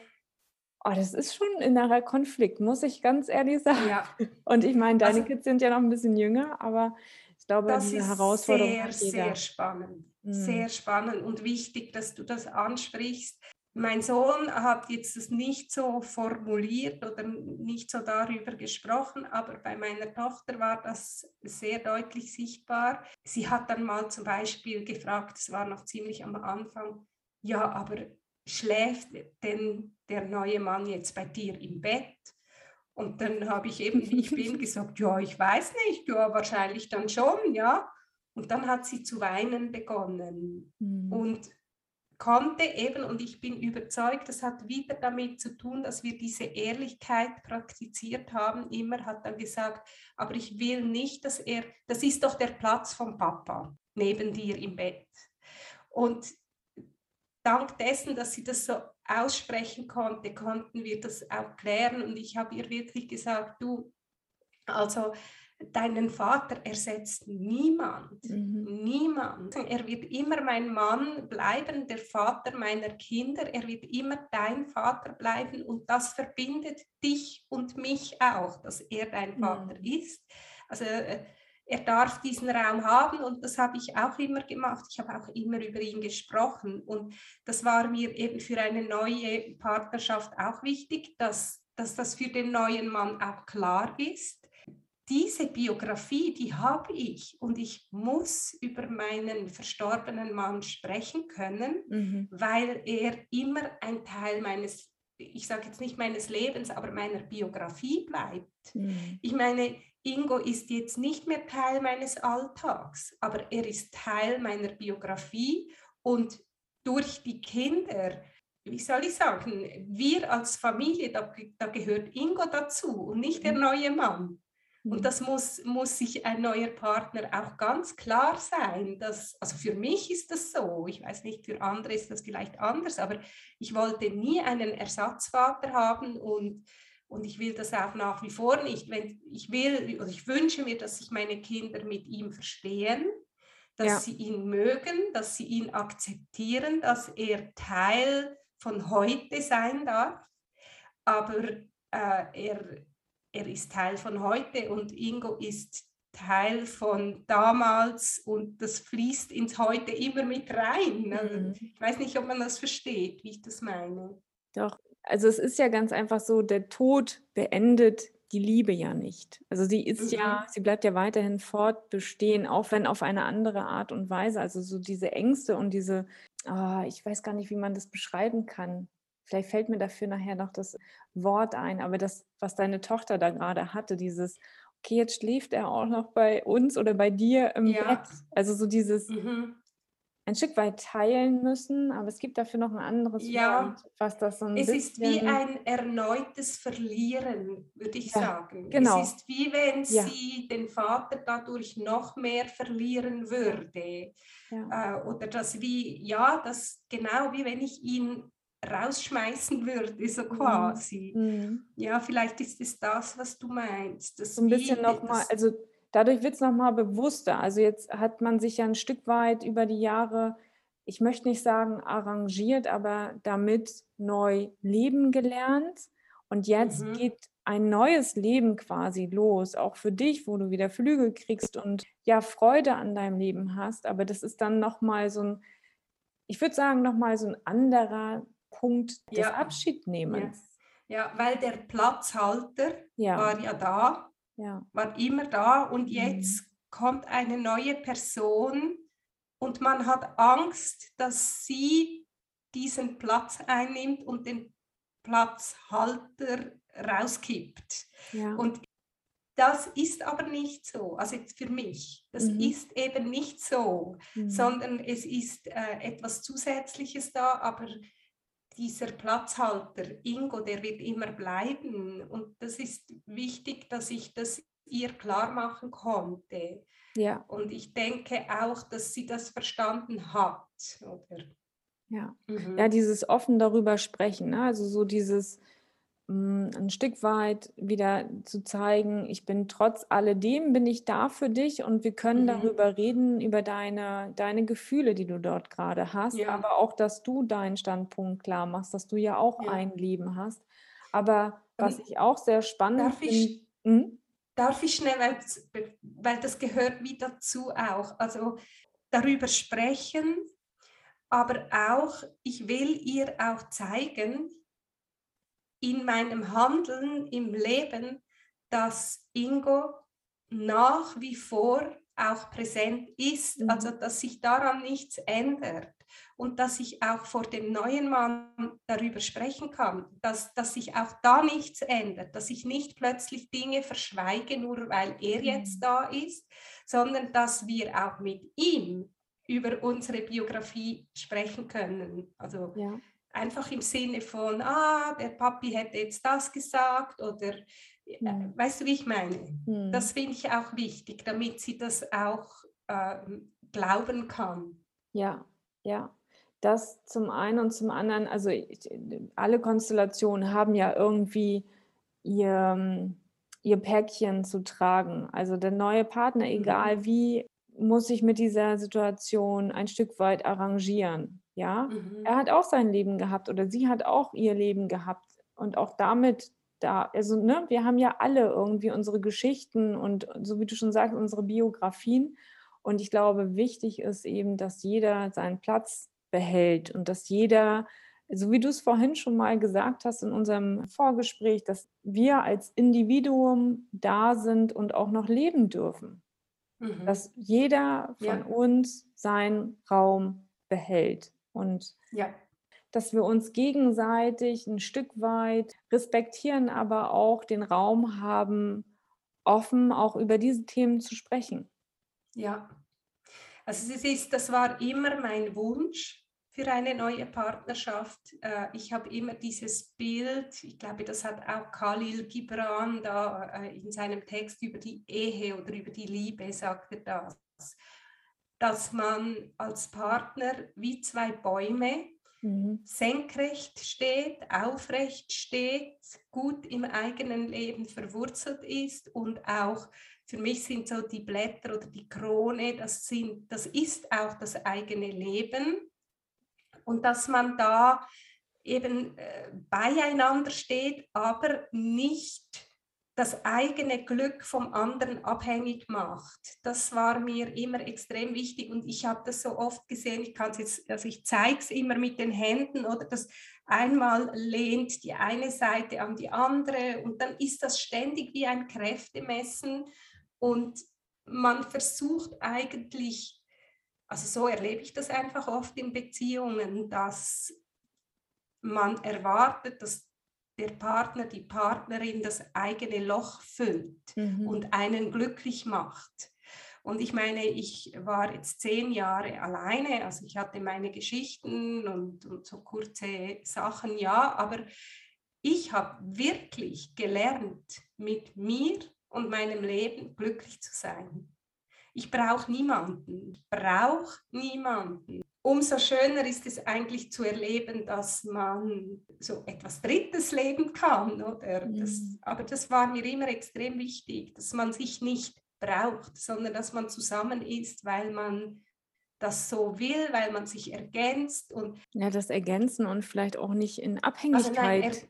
oh, das ist schon ein innerer Konflikt, muss ich ganz ehrlich sagen. Ja. Und ich meine, deine also, Kids sind ja noch ein bisschen jünger, aber ich glaube, das ist Herausforderung sehr, sehr spannend. Mhm. Sehr spannend und wichtig, dass du das ansprichst. Mein Sohn hat jetzt das nicht so formuliert oder nicht so darüber gesprochen, aber bei meiner Tochter war das sehr deutlich sichtbar. Sie hat dann mal zum Beispiel gefragt, es war noch ziemlich am Anfang, ja, aber schläft denn der neue Mann jetzt bei dir im Bett? Und dann habe ich eben, wie ich bin, gesagt, ja, ich weiß nicht, ja, wahrscheinlich dann schon, ja. Und dann hat sie zu weinen begonnen mhm. und konnte eben, und ich bin überzeugt, das hat wieder damit zu tun, dass wir diese Ehrlichkeit praktiziert haben. Immer hat er gesagt, aber ich will nicht, dass er, das ist doch der Platz vom Papa neben dir im Bett. Und dank dessen, dass sie das so aussprechen konnte, konnten wir das auch klären. Und ich habe ihr wirklich gesagt, du, also deinen Vater ersetzt niemand, mhm. niemand. Er wird immer mein Mann bleiben, der Vater meiner Kinder, er wird immer dein Vater bleiben und das verbindet dich und mich auch, dass er dein Vater mhm. ist. Also äh, er darf diesen Raum haben und das habe ich auch immer gemacht. Ich habe auch immer über ihn gesprochen und das war mir eben für eine neue Partnerschaft auch wichtig, dass, dass das für den neuen Mann auch klar ist. Diese Biografie, die habe ich und ich muss über meinen verstorbenen Mann sprechen können, mhm. weil er immer ein Teil meines ich sage jetzt nicht meines Lebens, aber meiner Biografie bleibt. Mhm. Ich meine, Ingo ist jetzt nicht mehr Teil meines Alltags, aber er ist Teil meiner Biografie und durch die Kinder, wie soll ich sagen, wir als Familie, da, da gehört Ingo dazu und nicht der mhm. neue Mann. Und mhm. das muss, muss sich ein neuer Partner auch ganz klar sein. Dass, also für mich ist das so. Ich weiß nicht, für andere ist das vielleicht anders, aber ich wollte nie einen Ersatzvater haben und und ich will das auch nach wie vor nicht. Wenn ich will, oder ich wünsche mir, dass sich meine Kinder mit ihm verstehen, dass ja. sie ihn mögen, dass sie ihn akzeptieren, dass er Teil von heute sein darf. Aber äh, er, er ist Teil von heute und Ingo ist Teil von damals und das fließt ins Heute immer mit rein. Also, mhm. Ich weiß nicht, ob man das versteht, wie ich das meine. Doch, also es ist ja ganz einfach so, der Tod beendet die Liebe ja nicht. Also sie ist mhm. ja, sie bleibt ja weiterhin fortbestehen, auch wenn auf eine andere Art und Weise. Also so diese Ängste und diese, oh, ich weiß gar nicht, wie man das beschreiben kann. Vielleicht fällt mir dafür nachher noch das Wort ein, aber das, was deine Tochter da gerade hatte, dieses, okay, jetzt schläft er auch noch bei uns oder bei dir im ja. Bett. Also so dieses, mhm ein Stück weit teilen müssen, aber es gibt dafür noch ein anderes ja, Wort, was das so ein es bisschen... Es ist wie ein erneutes Verlieren, würde ich ja, sagen. Genau. Es ist wie wenn ja. sie den Vater dadurch noch mehr verlieren würde. Ja. Äh, oder das wie, ja, das genau wie wenn ich ihn rausschmeißen würde, so mhm. quasi. Mhm. Ja, vielleicht ist es das, was du meinst. so ein bisschen nochmal, also dadurch wird es nochmal bewusster. Also jetzt hat man sich ja ein Stück weit über die Jahre, ich möchte nicht sagen arrangiert, aber damit neu leben gelernt. Und jetzt mhm. geht ein neues Leben quasi los, auch für dich, wo du wieder Flügel kriegst und ja Freude an deinem Leben hast. Aber das ist dann nochmal so ein, ich würde sagen, nochmal so ein anderer Punkt des ja. Abschiednehmens. Ja. ja. weil der Platzhalter ja. war ja da ja. war immer da und mhm. jetzt mhm. kommt eine neue Person und man hat Angst, dass sie diesen Platz einnimmt und den Platzhalter rauskippt. Ja. Und das ist aber nicht so, also jetzt für mich, das mhm. ist eben nicht so, mhm. sondern es ist äh, etwas Zusätzliches da, aber dieser Platzhalter, Ingo, der wird immer bleiben. Und das ist wichtig, dass ich das ihr klar machen konnte. Ja. Und ich denke auch, dass sie das verstanden hat. Oder? Ja. Mhm. ja, dieses offen darüber sprechen, ne? also so dieses, ein Stück weit wieder zu zeigen, ich bin trotz alledem, bin ich da für dich und wir können mhm. darüber reden, über deine, deine Gefühle, die du dort gerade hast, ja. aber auch, dass du deinen Standpunkt klar machst, dass du ja auch ja. ein Leben hast. Aber was ich auch sehr spannend finde. Hm? Darf ich schnell, weil, weil das gehört wie dazu auch, also darüber sprechen, aber auch, ich will ihr auch zeigen, in meinem Handeln, im Leben, dass Ingo nach wie vor auch präsent ist, mhm. also dass sich daran nichts ändert und dass ich auch vor dem neuen Mann darüber sprechen kann, dass, dass sich auch da nichts ändert, dass ich nicht plötzlich Dinge verschweige, nur weil er mhm. jetzt da ist, sondern dass wir auch mit ihm über unsere Biografie sprechen können. Also ja einfach im Sinne von, ah, der Papi hätte jetzt das gesagt oder mhm. weißt du, wie ich meine? Mhm. Das finde ich auch wichtig, damit sie das auch äh, glauben kann. Ja, ja. Das zum einen und zum anderen, also ich, alle Konstellationen haben ja irgendwie ihr, ihr Päckchen zu tragen. Also der neue Partner, mhm. egal wie, muss sich mit dieser Situation ein Stück weit arrangieren. Ja, mhm. er hat auch sein Leben gehabt oder sie hat auch ihr Leben gehabt und auch damit da, also ne, wir haben ja alle irgendwie unsere Geschichten und so wie du schon sagst, unsere Biografien. Und ich glaube, wichtig ist eben, dass jeder seinen Platz behält und dass jeder, so wie du es vorhin schon mal gesagt hast in unserem Vorgespräch, dass wir als Individuum da sind und auch noch leben dürfen. Mhm. Dass jeder von ja. uns seinen Raum behält. Und ja. dass wir uns gegenseitig ein Stück weit respektieren, aber auch den Raum haben, offen auch über diese Themen zu sprechen. Ja, also es ist, das war immer mein Wunsch für eine neue Partnerschaft. Äh, ich habe immer dieses Bild, ich glaube, das hat auch Khalil Gibran da äh, in seinem Text über die Ehe oder über die Liebe, sagt er das dass man als Partner wie zwei Bäume mhm. senkrecht steht, aufrecht steht, gut im eigenen Leben verwurzelt ist und auch für mich sind so die Blätter oder die Krone, das, sind, das ist auch das eigene Leben und dass man da eben äh, beieinander steht, aber nicht das eigene Glück vom anderen abhängig macht. Das war mir immer extrem wichtig und ich habe das so oft gesehen, ich kann es jetzt, also ich zeige es immer mit den Händen oder das einmal lehnt die eine Seite an die andere und dann ist das ständig wie ein Kräftemessen und man versucht eigentlich, also so erlebe ich das einfach oft in Beziehungen, dass man erwartet, dass der Partner, die Partnerin das eigene Loch füllt mhm. und einen glücklich macht. Und ich meine, ich war jetzt zehn Jahre alleine, also ich hatte meine Geschichten und, und so kurze Sachen, ja, aber ich habe wirklich gelernt, mit mir und meinem Leben glücklich zu sein. Ich brauche niemanden, brauche niemanden umso schöner ist es eigentlich zu erleben, dass man so etwas Drittes leben kann. Oder? Das, mhm. aber das war mir immer extrem wichtig, dass man sich nicht braucht, sondern dass man zusammen ist, weil man das so will, weil man sich ergänzt. Und ja, das Ergänzen und vielleicht auch nicht in Abhängigkeit. Also nein,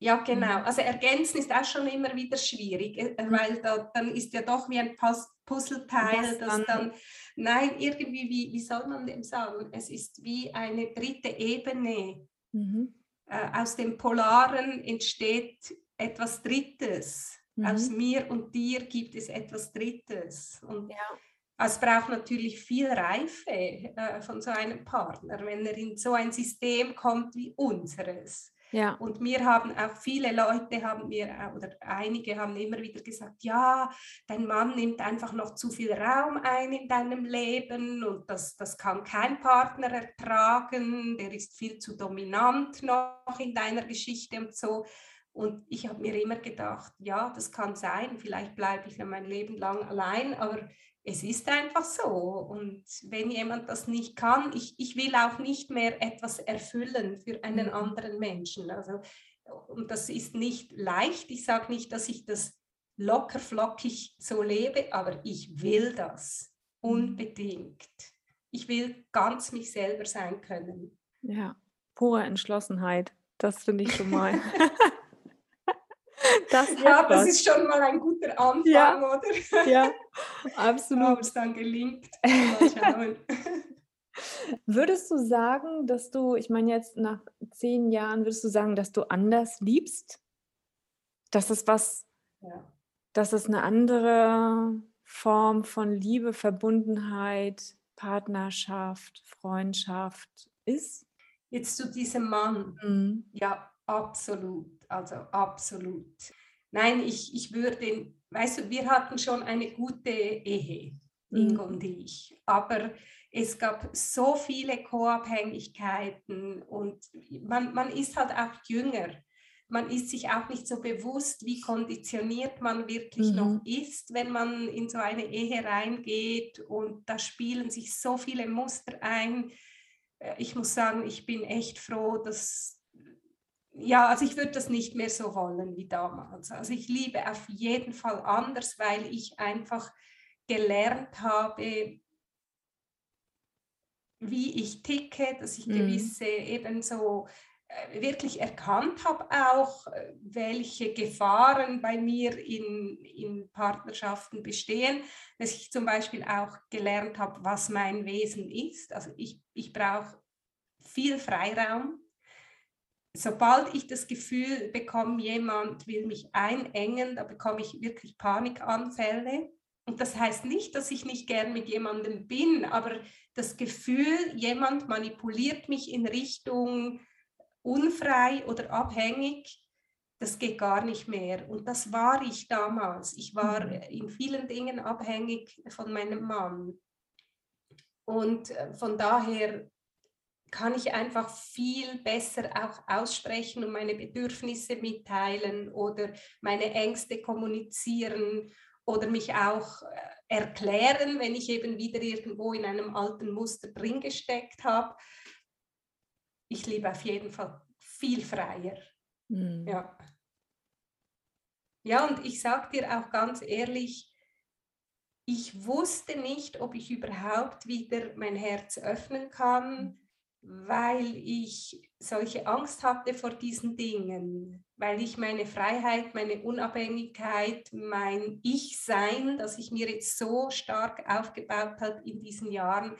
ja, genau. Mhm. Also ergänzen ist auch schon immer wieder schwierig, äh, mhm. weil da, dann ist ja doch wie ein Puzzleteil, das dann, nein, irgendwie, wie, wie soll man dem sagen? Es ist wie eine dritte Ebene. Mhm. Äh, aus dem Polaren entsteht etwas Drittes. Mhm. Aus mir und dir gibt es etwas Drittes. Und ja. es braucht natürlich viel Reife äh, von so einem Partner, wenn er in so ein System kommt wie unseres Ja. Und mir haben auch viele Leute haben mir oder einige haben immer wieder gesagt, ja, dein Mann nimmt einfach noch zu viel Raum ein in deinem Leben und das, das kann kein Partner ertragen, der ist viel zu dominant noch in deiner Geschichte und so. Und ich habe mir immer gedacht, ja, das kann sein, vielleicht bleibe ich ja mein Leben lang allein, aber es ist einfach so. Und wenn jemand das nicht kann, ich, ich will auch nicht mehr etwas erfüllen für einen mhm. anderen Menschen. Also, und das ist nicht leicht. Ich sage nicht, dass ich das locker flockig so lebe, aber ich will das unbedingt. Ich will ganz mich selber sein können. Ja, pure Entschlossenheit. Das finde ich schon mal. Das ja, das ist schon mal ein guter Anfang, ja. oder? Ja, absolut. Ob es dann gelingt. Mal schauen. Würdest du sagen, dass du, ich meine jetzt nach zehn Jahren, würdest du sagen, dass du anders liebst? Dass es was, ja. dass es eine andere Form von Liebe, Verbundenheit, Partnerschaft, Freundschaft ist? Jetzt zu diesem Mann. Mhm. Ja, absolut also absolut. Nein, ich, ich würde, weißt du, wir hatten schon eine gute Ehe, Ingo mhm. und ich, aber es gab so viele Co-Abhängigkeiten und man, man ist halt auch jünger. Man ist sich auch nicht so bewusst, wie konditioniert man wirklich mhm. noch ist, wenn man in so eine Ehe reingeht und da spielen sich so viele Muster ein. Äh, ich muss sagen, ich bin echt froh, dass, ja, also ich würde das nicht mehr so wollen wie damals. Also ich liebe auf jeden Fall anders, weil ich einfach gelernt habe, wie ich ticke, dass ich mhm. gewisse eben so äh, wirklich erkannt habe auch, äh, welche Gefahren bei mir in, in Partnerschaften bestehen, dass ich zum Beispiel auch gelernt habe, was mein Wesen ist. Also ich, ich brauche viel Freiraum sobald ich das Gefühl bekomme, jemand will mich einengen, da bekomme ich wirklich Panikanfälle. Und das heißt nicht, dass ich nicht gern mit jemandem bin, aber das Gefühl, jemand manipuliert mich in Richtung unfrei oder abhängig, das geht gar nicht mehr. Und das war ich damals. Ich war mhm. in vielen Dingen abhängig von meinem Mann. Und äh, von daher kann ich einfach viel besser auch aussprechen und meine Bedürfnisse mitteilen oder meine Ängste kommunizieren oder mich auch äh, erklären, wenn ich eben wieder irgendwo in einem alten Muster drin gesteckt habe. Ich liebe auf jeden Fall viel freier. Mhm. Ja. Ja, und ich sage dir auch ganz ehrlich, ich wusste nicht, ob ich überhaupt wieder mein Herz öffnen kann weil ich solche Angst hatte vor diesen Dingen, weil ich meine Freiheit, meine Unabhängigkeit, mein Ich-Sein, das ich mir jetzt so stark aufgebaut habe in diesen Jahren,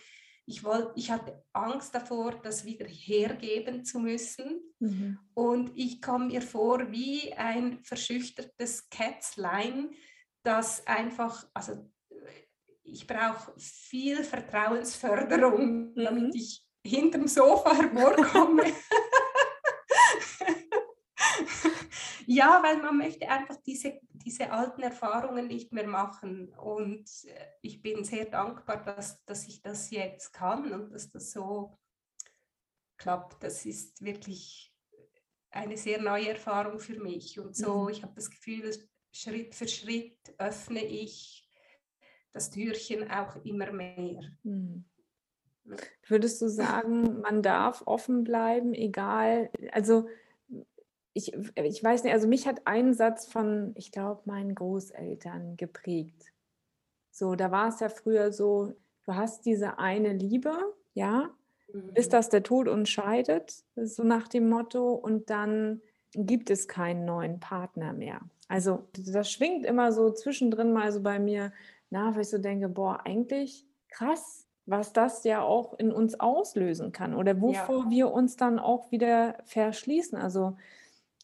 ich, wollte, ich hatte Angst davor, das wieder hergeben zu müssen. Mhm. Und ich komme mir vor wie ein verschüchtertes Kätzlein, das einfach, also ich brauche viel Vertrauensförderung, mhm. damit ich hinterm Sofa hervorkomme. ja, weil man möchte einfach diese, diese alten Erfahrungen nicht mehr machen. Und äh, ich bin sehr dankbar, dass, dass ich das jetzt kann und dass das so klappt. Das ist wirklich eine sehr neue Erfahrung für mich. Und so, mhm. ich habe das Gefühl, Schritt für Schritt öffne ich das Türchen auch immer mehr. Mhm. Würdest du sagen, man darf offen bleiben, egal, also ich, ich weiß nicht, also mich hat ein Satz von, ich glaube, meinen Großeltern geprägt. So, da war es ja früher so, du hast diese eine Liebe, ja, mhm. bis das der Tod uns scheidet, so nach dem Motto, und dann gibt es keinen neuen Partner mehr. Also das schwingt immer so zwischendrin mal so bei mir nach, weil ich so denke, boah, eigentlich krass, was das ja auch in uns auslösen kann oder wovor ja. wir uns dann auch wieder verschließen. Also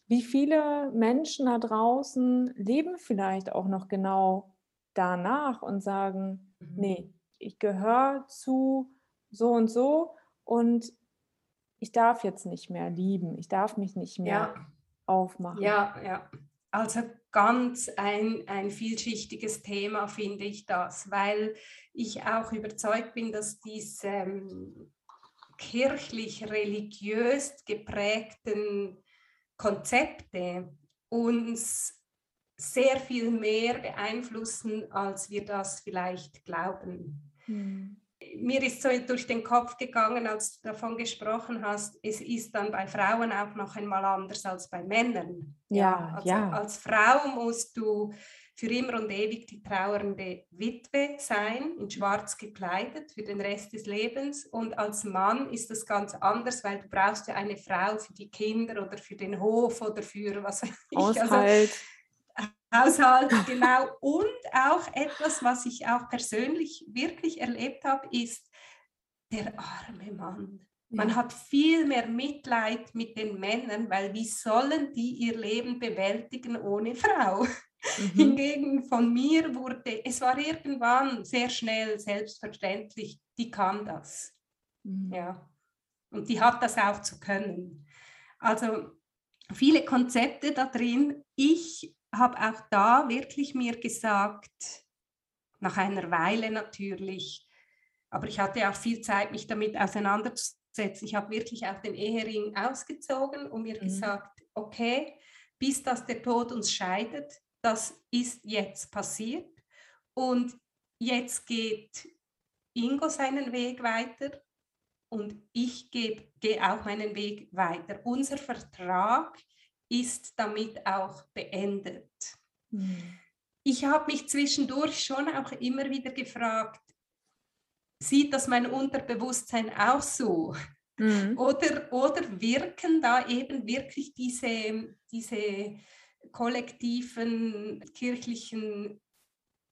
wie viele Menschen da draußen leben vielleicht auch noch genau danach und sagen, mhm. nee, ich gehöre zu so und so und ich darf jetzt nicht mehr lieben, ich darf mich nicht mehr Ja, aufmachen. ja, ja. Also ganz ein, ein vielschichtiges Thema finde ich das, weil ich auch überzeugt bin, dass diese ähm, kirchlich-religiös geprägten Konzepte uns sehr viel mehr beeinflussen, als wir das vielleicht glauben. Hm. Mir ist so durch den Kopf gegangen, als du davon gesprochen hast, es ist dann bei Frauen auch noch einmal anders als bei Männern. Ja, also ja. als Frau musst du für immer und ewig die trauernde Witwe sein, in schwarz gekleidet für den Rest des Lebens. Und als Mann ist das ganz anders, weil du brauchst ja eine Frau für die Kinder oder für den Hof oder für was weiß ich. Also Aushalt. Haushalt, genau. Und auch etwas, was ich auch persönlich wirklich erlebt habe, ist der arme Mann. Man hat viel mehr Mitleid mit den Männern, weil wie sollen die ihr Leben bewältigen ohne Frau? Mhm. Hingegen von mir wurde, es war irgendwann sehr schnell selbstverständlich, die kann das. Mhm. Ja. Und die hat das auch zu können. Also viele Konzepte da drin. Ich habe auch da wirklich mir gesagt, nach einer Weile natürlich, aber ich hatte auch viel Zeit, mich damit auseinanderzusetzen. Ich habe wirklich auch den Ehering ausgezogen und mir Mhm. gesagt, okay, bis dass der Tod uns scheidet, das ist jetzt passiert und jetzt geht Ingo seinen Weg weiter und ich gehe geh auch meinen Weg weiter. Unser Vertrag ist damit auch beendet. Mhm. Ich habe mich zwischendurch schon auch immer wieder gefragt, sieht das mein Unterbewusstsein auch so? Mhm. Oder, oder wirken da eben wirklich diese, diese kollektiven kirchlichen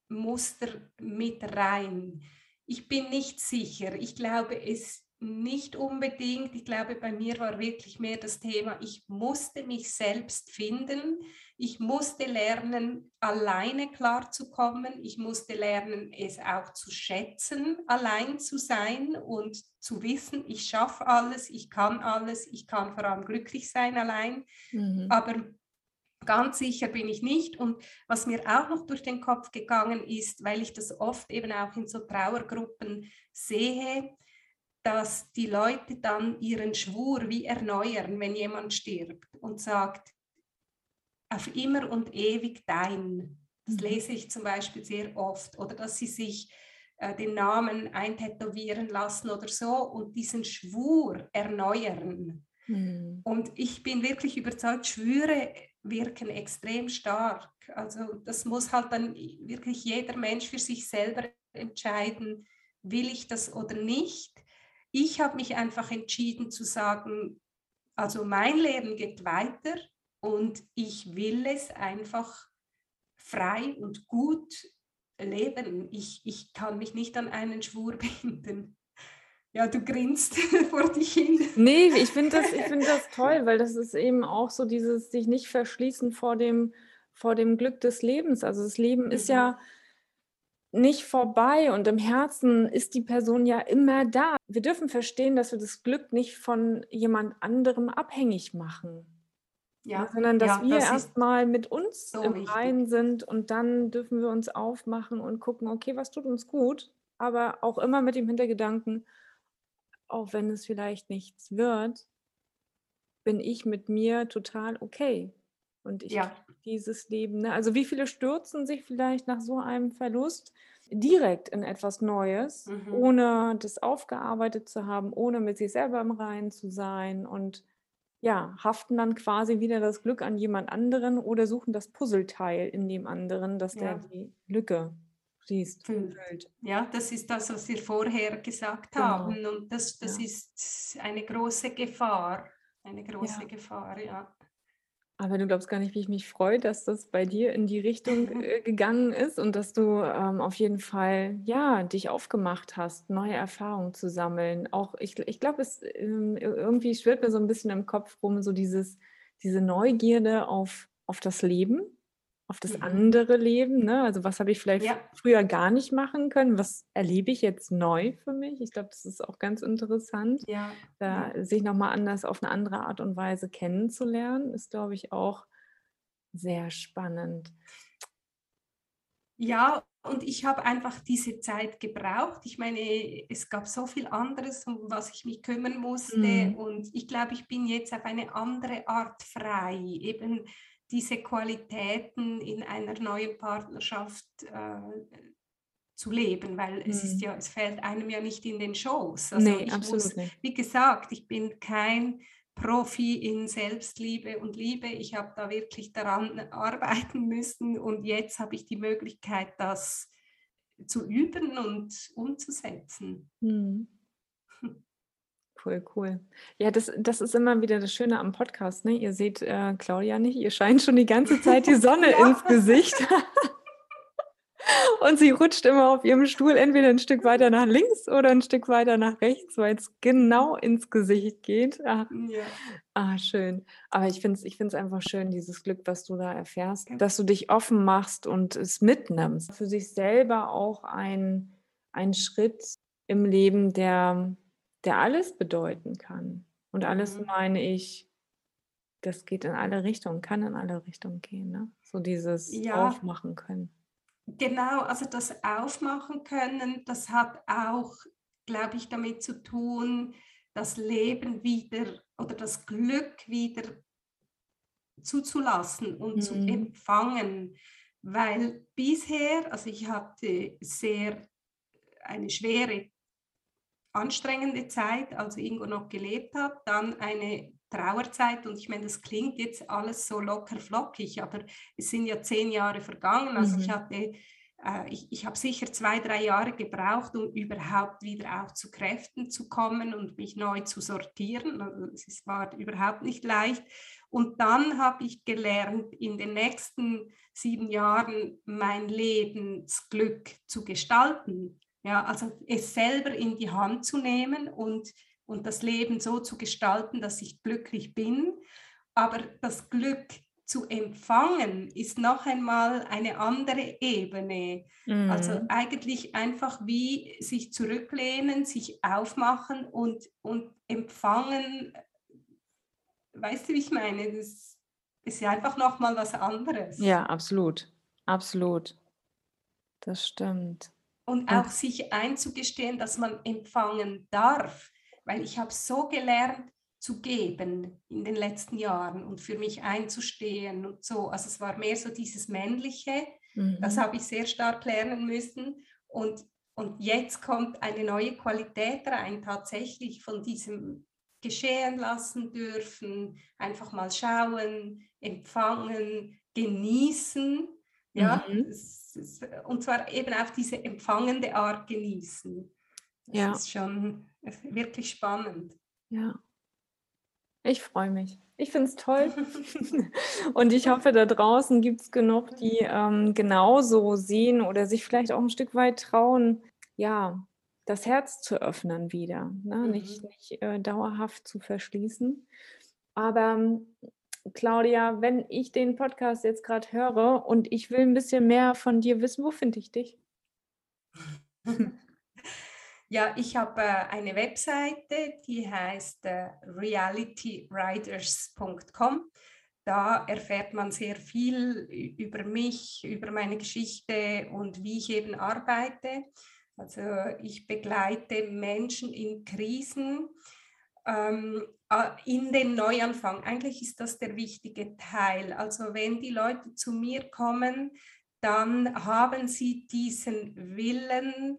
Muster mit rein? Ich bin nicht sicher. Ich glaube es nicht unbedingt. Ich glaube, bei mir war wirklich mehr das Thema, ich musste mich selbst finden. Ich musste lernen, alleine klarzukommen. Ich musste lernen, es auch zu schätzen, allein zu sein und zu wissen, ich schaffe alles, ich kann alles, ich kann vor allem glücklich sein allein. Mhm. Aber ganz sicher bin ich nicht. Und was mir auch noch durch den Kopf gegangen ist, weil ich das oft eben auch in so Trauergruppen sehe, dass die Leute dann ihren Schwur wie erneuern, wenn jemand stirbt und sagt, auf immer und ewig dein. Das Mhm. lese ich zum Beispiel sehr oft. Oder dass sie sich äh, den Namen eintätowieren lassen oder so und diesen Schwur erneuern. Mhm. Und ich bin wirklich überzeugt, Schwüre wirken extrem stark. Also das muss halt dann wirklich jeder Mensch für sich selber entscheiden, will ich das oder nicht. Ich habe mich einfach entschieden zu sagen, also mein Leben geht weiter und ich will es einfach frei und gut leben. Ich, ich kann mich nicht an einen Schwur binden. Ja, du grinst vor dich hin. Nee, ich finde das, ich find das toll, weil das ist eben auch so dieses sich nicht verschließen vor dem, vor dem Glück des Lebens. Also das Leben ist Mhm. ja nicht vorbei und im Herzen ist die Person ja immer da. Wir dürfen verstehen, dass wir das Glück nicht von jemand anderem abhängig machen, Ja, sondern dass ja, wir das erstmal mit uns so im. Reinen sind und dann dürfen wir uns aufmachen und gucken, okay, was tut uns gut, aber auch immer mit dem Hintergedanken, auch wenn es vielleicht nichts wird, bin ich mit mir total okay. Und ich Ja. dieses Leben. Ne? Also wie viele stürzen sich vielleicht nach so einem Verlust direkt in etwas Neues, Mhm. ohne das aufgearbeitet zu haben, ohne mit sich selber im Reinen zu sein und ja, haften dann quasi wieder das Glück an jemand anderen oder suchen das Puzzleteil in dem anderen, dass der Ja. die Lücke schließt. Ja, das ist das, was wir vorher gesagt Genau. haben. Und das, das Ja. ist eine große Gefahr. Eine große. Gefahr, ja. Aber du glaubst gar nicht, wie ich mich freue, dass das bei dir in die Richtung äh, gegangen ist und dass du ähm, auf jeden Fall ja dich aufgemacht hast, neue Erfahrungen zu sammeln. Auch ich, ich glaube, es ähm, irgendwie schwirrt mir so ein bisschen im Kopf rum, so dieses, diese Neugierde auf, auf das Leben, auf das mhm. andere Leben. Ne? Also was habe ich vielleicht ja. früher gar nicht machen können? Was erlebe ich jetzt neu für mich? Ich glaube, das ist auch ganz interessant, ja. da ja. sich nochmal anders auf eine andere Art und Weise kennenzulernen, ist, glaube ich, auch sehr spannend. Ja, und ich habe einfach diese Zeit gebraucht. Ich meine, es gab so viel anderes, um was ich mich kümmern musste. Mhm. Und ich glaube, ich bin jetzt auf eine andere Art frei. Eben diese Qualitäten in einer neuen Partnerschaft äh, zu leben, weil mhm. es ist mhm. ja, es fällt einem ja nicht in den Schoß. Also nee, absolut muss, nicht. Wie gesagt, ich bin kein Profi in Selbstliebe und Liebe. Ich habe da wirklich daran arbeiten müssen und jetzt habe ich die Möglichkeit, das zu üben und umzusetzen. Mhm. Cool, cool. Ja, das, das ist immer wieder das Schöne am Podcast. Ne? Ihr seht äh, Claudia nicht, ihr scheint schon die ganze Zeit die Sonne ja. ins Gesicht. Und sie rutscht immer auf ihrem Stuhl entweder ein Stück weiter nach links oder ein Stück weiter nach rechts, weil es genau ins Gesicht geht. Ah, ja. ah schön. Aber ich finde es ich find's einfach schön, dieses Glück, was du da erfährst, ja. dass du dich offen machst und es mitnimmst. Für sich selber auch ein, ein Schritt im Leben, der der alles bedeuten kann. Und alles mhm. meine ich, das geht in alle Richtungen, kann in alle Richtungen gehen. Ne? So dieses ja, Aufmachen können. Genau, also das Aufmachen können, das hat auch, glaube ich, damit zu tun, das Leben wieder oder das Glück wieder zuzulassen und mhm. zu empfangen. Weil bisher, also ich hatte sehr eine schwere anstrengende Zeit, als Ingo noch gelebt hat, dann eine Trauerzeit und ich meine, das klingt jetzt alles so locker flockig, aber es sind ja zehn Jahre vergangen. Also mhm. ich hatte, äh, ich, ich habe sicher zwei, drei Jahre gebraucht, um überhaupt wieder auch zu Kräften zu kommen und mich neu zu sortieren. Also es war überhaupt nicht leicht. Und dann habe ich gelernt, in den nächsten sieben Jahren mein Lebensglück zu gestalten. Ja, also es selber in die Hand zu nehmen und, und das Leben so zu gestalten, dass ich glücklich bin. Aber das Glück zu empfangen ist noch einmal eine andere Ebene. Mhm. Also eigentlich einfach wie sich zurücklehnen, sich aufmachen und, und empfangen. Weißt du, wie ich meine? Das ist ja einfach noch mal was anderes. Ja, absolut. Absolut. Das stimmt. Und auch sich einzugestehen, dass man empfangen darf, weil ich habe so gelernt zu geben in den letzten Jahren und für mich einzustehen und so. Also es war mehr so dieses Männliche, mhm. das habe ich sehr stark lernen müssen. Und, und jetzt kommt eine neue Qualität rein, tatsächlich von diesem geschehen lassen dürfen, einfach mal schauen, empfangen, genießen. Ja, mhm. es, und zwar eben auf diese empfangende Art genießen. Das ja. ist schon wirklich spannend. Ja. Ich freue mich. Ich finde es toll. und ich hoffe, da draußen gibt es genug, die ähm, genauso sehen oder sich vielleicht auch ein Stück weit trauen, ja, das Herz zu öffnen wieder. Ne? Mhm. Nicht, nicht äh, dauerhaft zu verschließen. Aber Claudia, wenn ich den Podcast jetzt gerade höre und ich will ein bisschen mehr von dir wissen, wo finde ich dich? Ja, ich habe äh, eine Webseite, die heißt äh, realityriders.com. Da erfährt man sehr viel über mich, über meine Geschichte und wie ich eben arbeite. Also ich begleite Menschen in Krisen ähm, in den Neuanfang. Eigentlich ist das der wichtige Teil. Also wenn die Leute zu mir kommen, dann haben sie diesen Willen,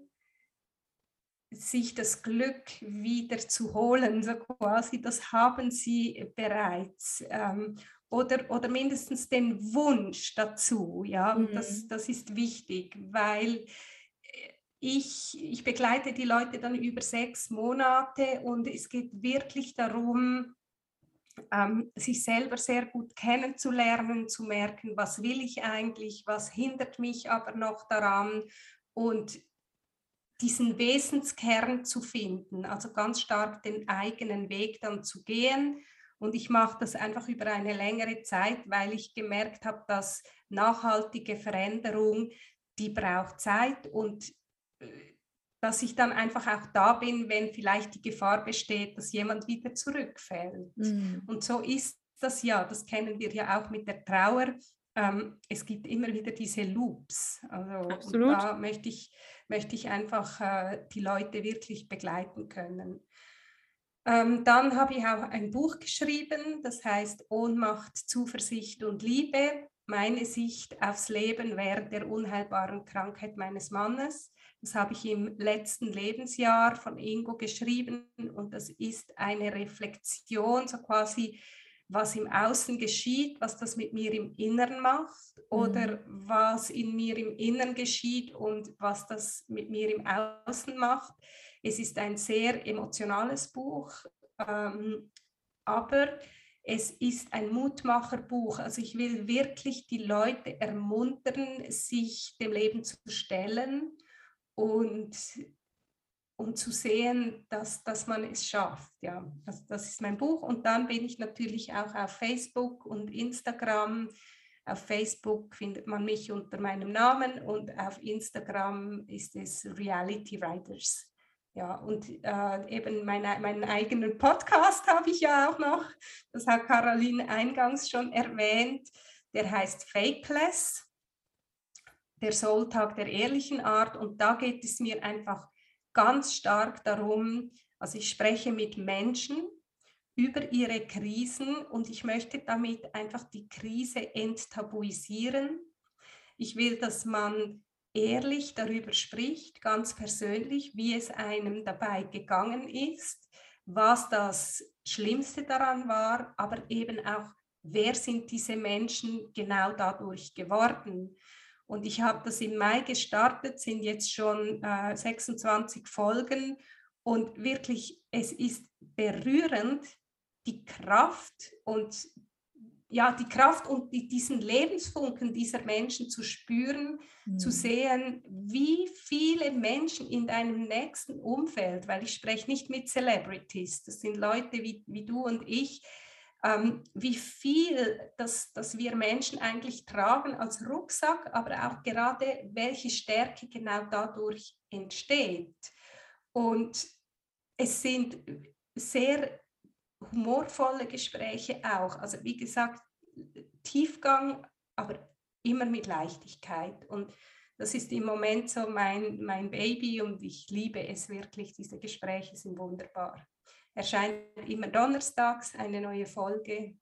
sich das Glück wieder zu holen, so quasi, das haben sie bereits. Ähm, oder, oder mindestens den Wunsch dazu, ja, mhm. das, das ist wichtig, weil ich, ich begleite die Leute dann über sechs Monate und es geht wirklich darum, ähm, sich selber sehr gut kennenzulernen, zu merken, was will ich eigentlich, was hindert mich aber noch daran und diesen Wesenskern zu finden, also ganz stark den eigenen Weg dann zu gehen. Und ich mache das einfach über eine längere Zeit, weil ich gemerkt habe, dass nachhaltige Veränderung, die braucht Zeit und dass ich dann einfach auch da bin, wenn vielleicht die Gefahr besteht, dass jemand wieder zurückfällt. Mhm. Und so ist das ja, das kennen wir ja auch mit der Trauer. Ähm, es gibt immer wieder diese Loops. Also, da möchte ich, möchte ich einfach äh, die Leute wirklich begleiten können. Ähm, dann habe ich auch ein Buch geschrieben, das heißt Ohnmacht, Zuversicht und Liebe, meine Sicht aufs Leben während der unheilbaren Krankheit meines Mannes. Das habe ich im letzten Lebensjahr von Ingo geschrieben und das ist eine Reflexion, so quasi, was im Außen geschieht, was das mit mir im Inneren macht oder mhm. was in mir im Inneren geschieht und was das mit mir im Außen macht. Es ist ein sehr emotionales Buch, ähm, aber es ist ein Mutmacherbuch. Also ich will wirklich die Leute ermuntern, sich dem Leben zu stellen und, und zu sehen, dass, dass man es schafft. Ja, das, das ist mein Buch. Und dann bin ich natürlich auch auf Facebook und Instagram. Auf Facebook findet man mich unter meinem Namen und auf Instagram ist es Reality Writers. Ja, und äh, eben meine, meinen eigenen Podcast habe ich ja auch noch. Das hat Caroline eingangs schon erwähnt. Der heißt Fakeless der Soultag der ehrlichen Art. Und da geht es mir einfach ganz stark darum, also ich spreche mit Menschen über ihre Krisen und ich möchte damit einfach die Krise enttabuisieren. Ich will, dass man ehrlich darüber spricht, ganz persönlich, wie es einem dabei gegangen ist, was das Schlimmste daran war, aber eben auch, wer sind diese Menschen genau dadurch geworden. Und ich habe das im Mai gestartet, sind jetzt schon äh, 26 Folgen. Und wirklich, es ist berührend, die Kraft und ja, die Kraft und die, diesen Lebensfunken dieser Menschen zu spüren, mhm. zu sehen, wie viele Menschen in deinem nächsten Umfeld, weil ich spreche nicht mit Celebrities, das sind Leute wie, wie du und ich, ähm, wie viel das, das wir Menschen eigentlich tragen als Rucksack, aber auch gerade welche Stärke genau dadurch entsteht. Und es sind sehr humorvolle Gespräche auch. Also wie gesagt, Tiefgang, aber immer mit Leichtigkeit. Und das ist im Moment so mein, mein Baby und ich liebe es wirklich. Diese Gespräche sind wunderbar erscheint immer donnerstags eine neue Folge.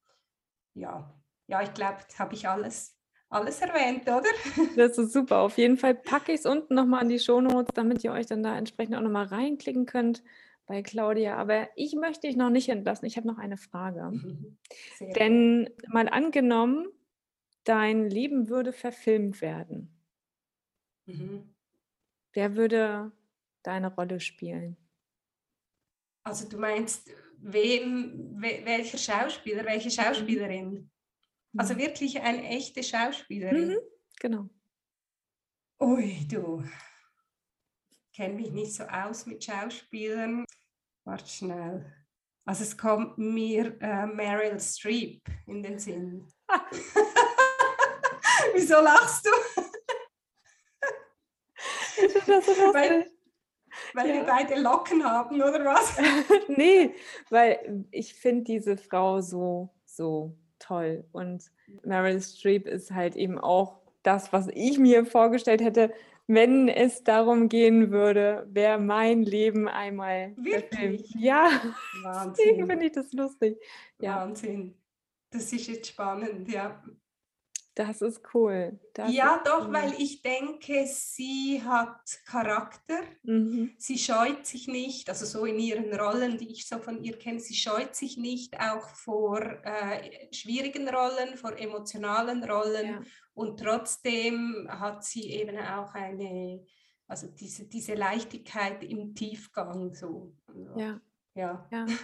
Ja, ja ich glaube, jetzt habe ich alles, alles erwähnt, oder? Das ist super. Auf jeden Fall packe ich es unten nochmal in die Shownotes, damit ihr euch dann da entsprechend auch nochmal reinklicken könnt bei Claudia. Aber ich möchte dich noch nicht entlassen. Ich habe noch eine Frage. Sehr Denn mal angenommen, dein Leben würde verfilmt werden. Mhm. Wer würde deine Rolle spielen? Also du meinst, wem, welcher Schauspieler, welche mhm. Schauspielerin? Also mhm. wirklich eine echte Schauspielerin. Mhm, genau. Ui, du. Kenne mich nicht so aus mit Schauspielern. Warte schnell. Also es kommt mir äh, Meryl Streep in den Sinn. Wieso lachst du? ich das so lustig. Weil ja. wir beide Locken haben, oder was? nee, weil ich finde diese Frau so, so toll. Und Meryl Streep ist halt eben auch das, was ich mir vorgestellt hätte, wenn es darum gehen würde, wer mein Leben einmal Wirklich? Verfilmt. Ja, Wahnsinn. deswegen finde ich das lustig. Ja. Wahnsinn. Das ist jetzt spannend, ja. Das ist cool. Das ja, ist doch, cool. weil ich denke, sie hat Charakter. Mhm. Sie scheut sich nicht, also so in ihren Rollen, die ich so von ihr kenne, sie scheut sich nicht auch vor äh, schwierigen Rollen, vor emotionalen Rollen. Ja. Und trotzdem hat sie eben auch eine, also diese, diese Leichtigkeit im Tiefgang. So. Also, ja. ja. ja.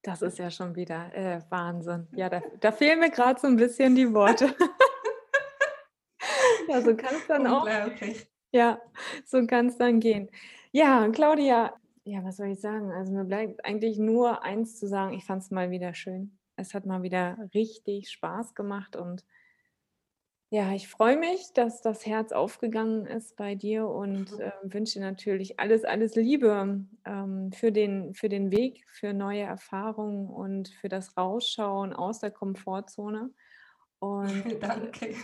Das ist ja schon wieder äh, Wahnsinn. Ja, da, da fehlen mir gerade so ein bisschen die Worte. Ja, so kann es dann auch. Ja, so kann es dann gehen. Ja, Claudia, ja, was soll ich sagen? Also mir bleibt eigentlich nur eins zu sagen. Ich fand es mal wieder schön. Es hat mal wieder richtig Spaß gemacht und Ja, ich freue mich, dass das Herz aufgegangen ist bei dir und, äh, wünsche dir natürlich alles, alles Liebe, ähm, für den für den Weg, für neue Erfahrungen und für das Rausschauen aus der Komfortzone. Und, äh, Danke.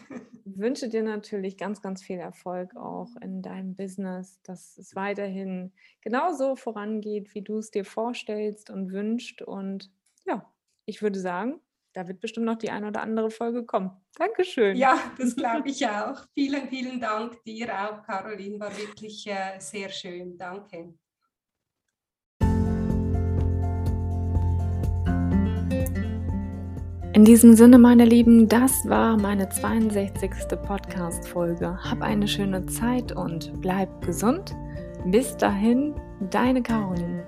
wünsche dir natürlich ganz, ganz viel Erfolg auch in deinem Business, dass es weiterhin genauso vorangeht, wie du es dir vorstellst und wünschst. Und ja, ich würde sagen, da wird bestimmt noch die eine oder andere Folge kommen. Dankeschön. Ja, das glaube ich auch. Vielen, vielen Dank dir auch, Caroline. War wirklich äh, sehr schön. Danke. In diesem Sinne, meine Lieben, das war meine 62. Podcast-Folge. Hab eine schöne Zeit und bleib gesund. Bis dahin, deine Caroline.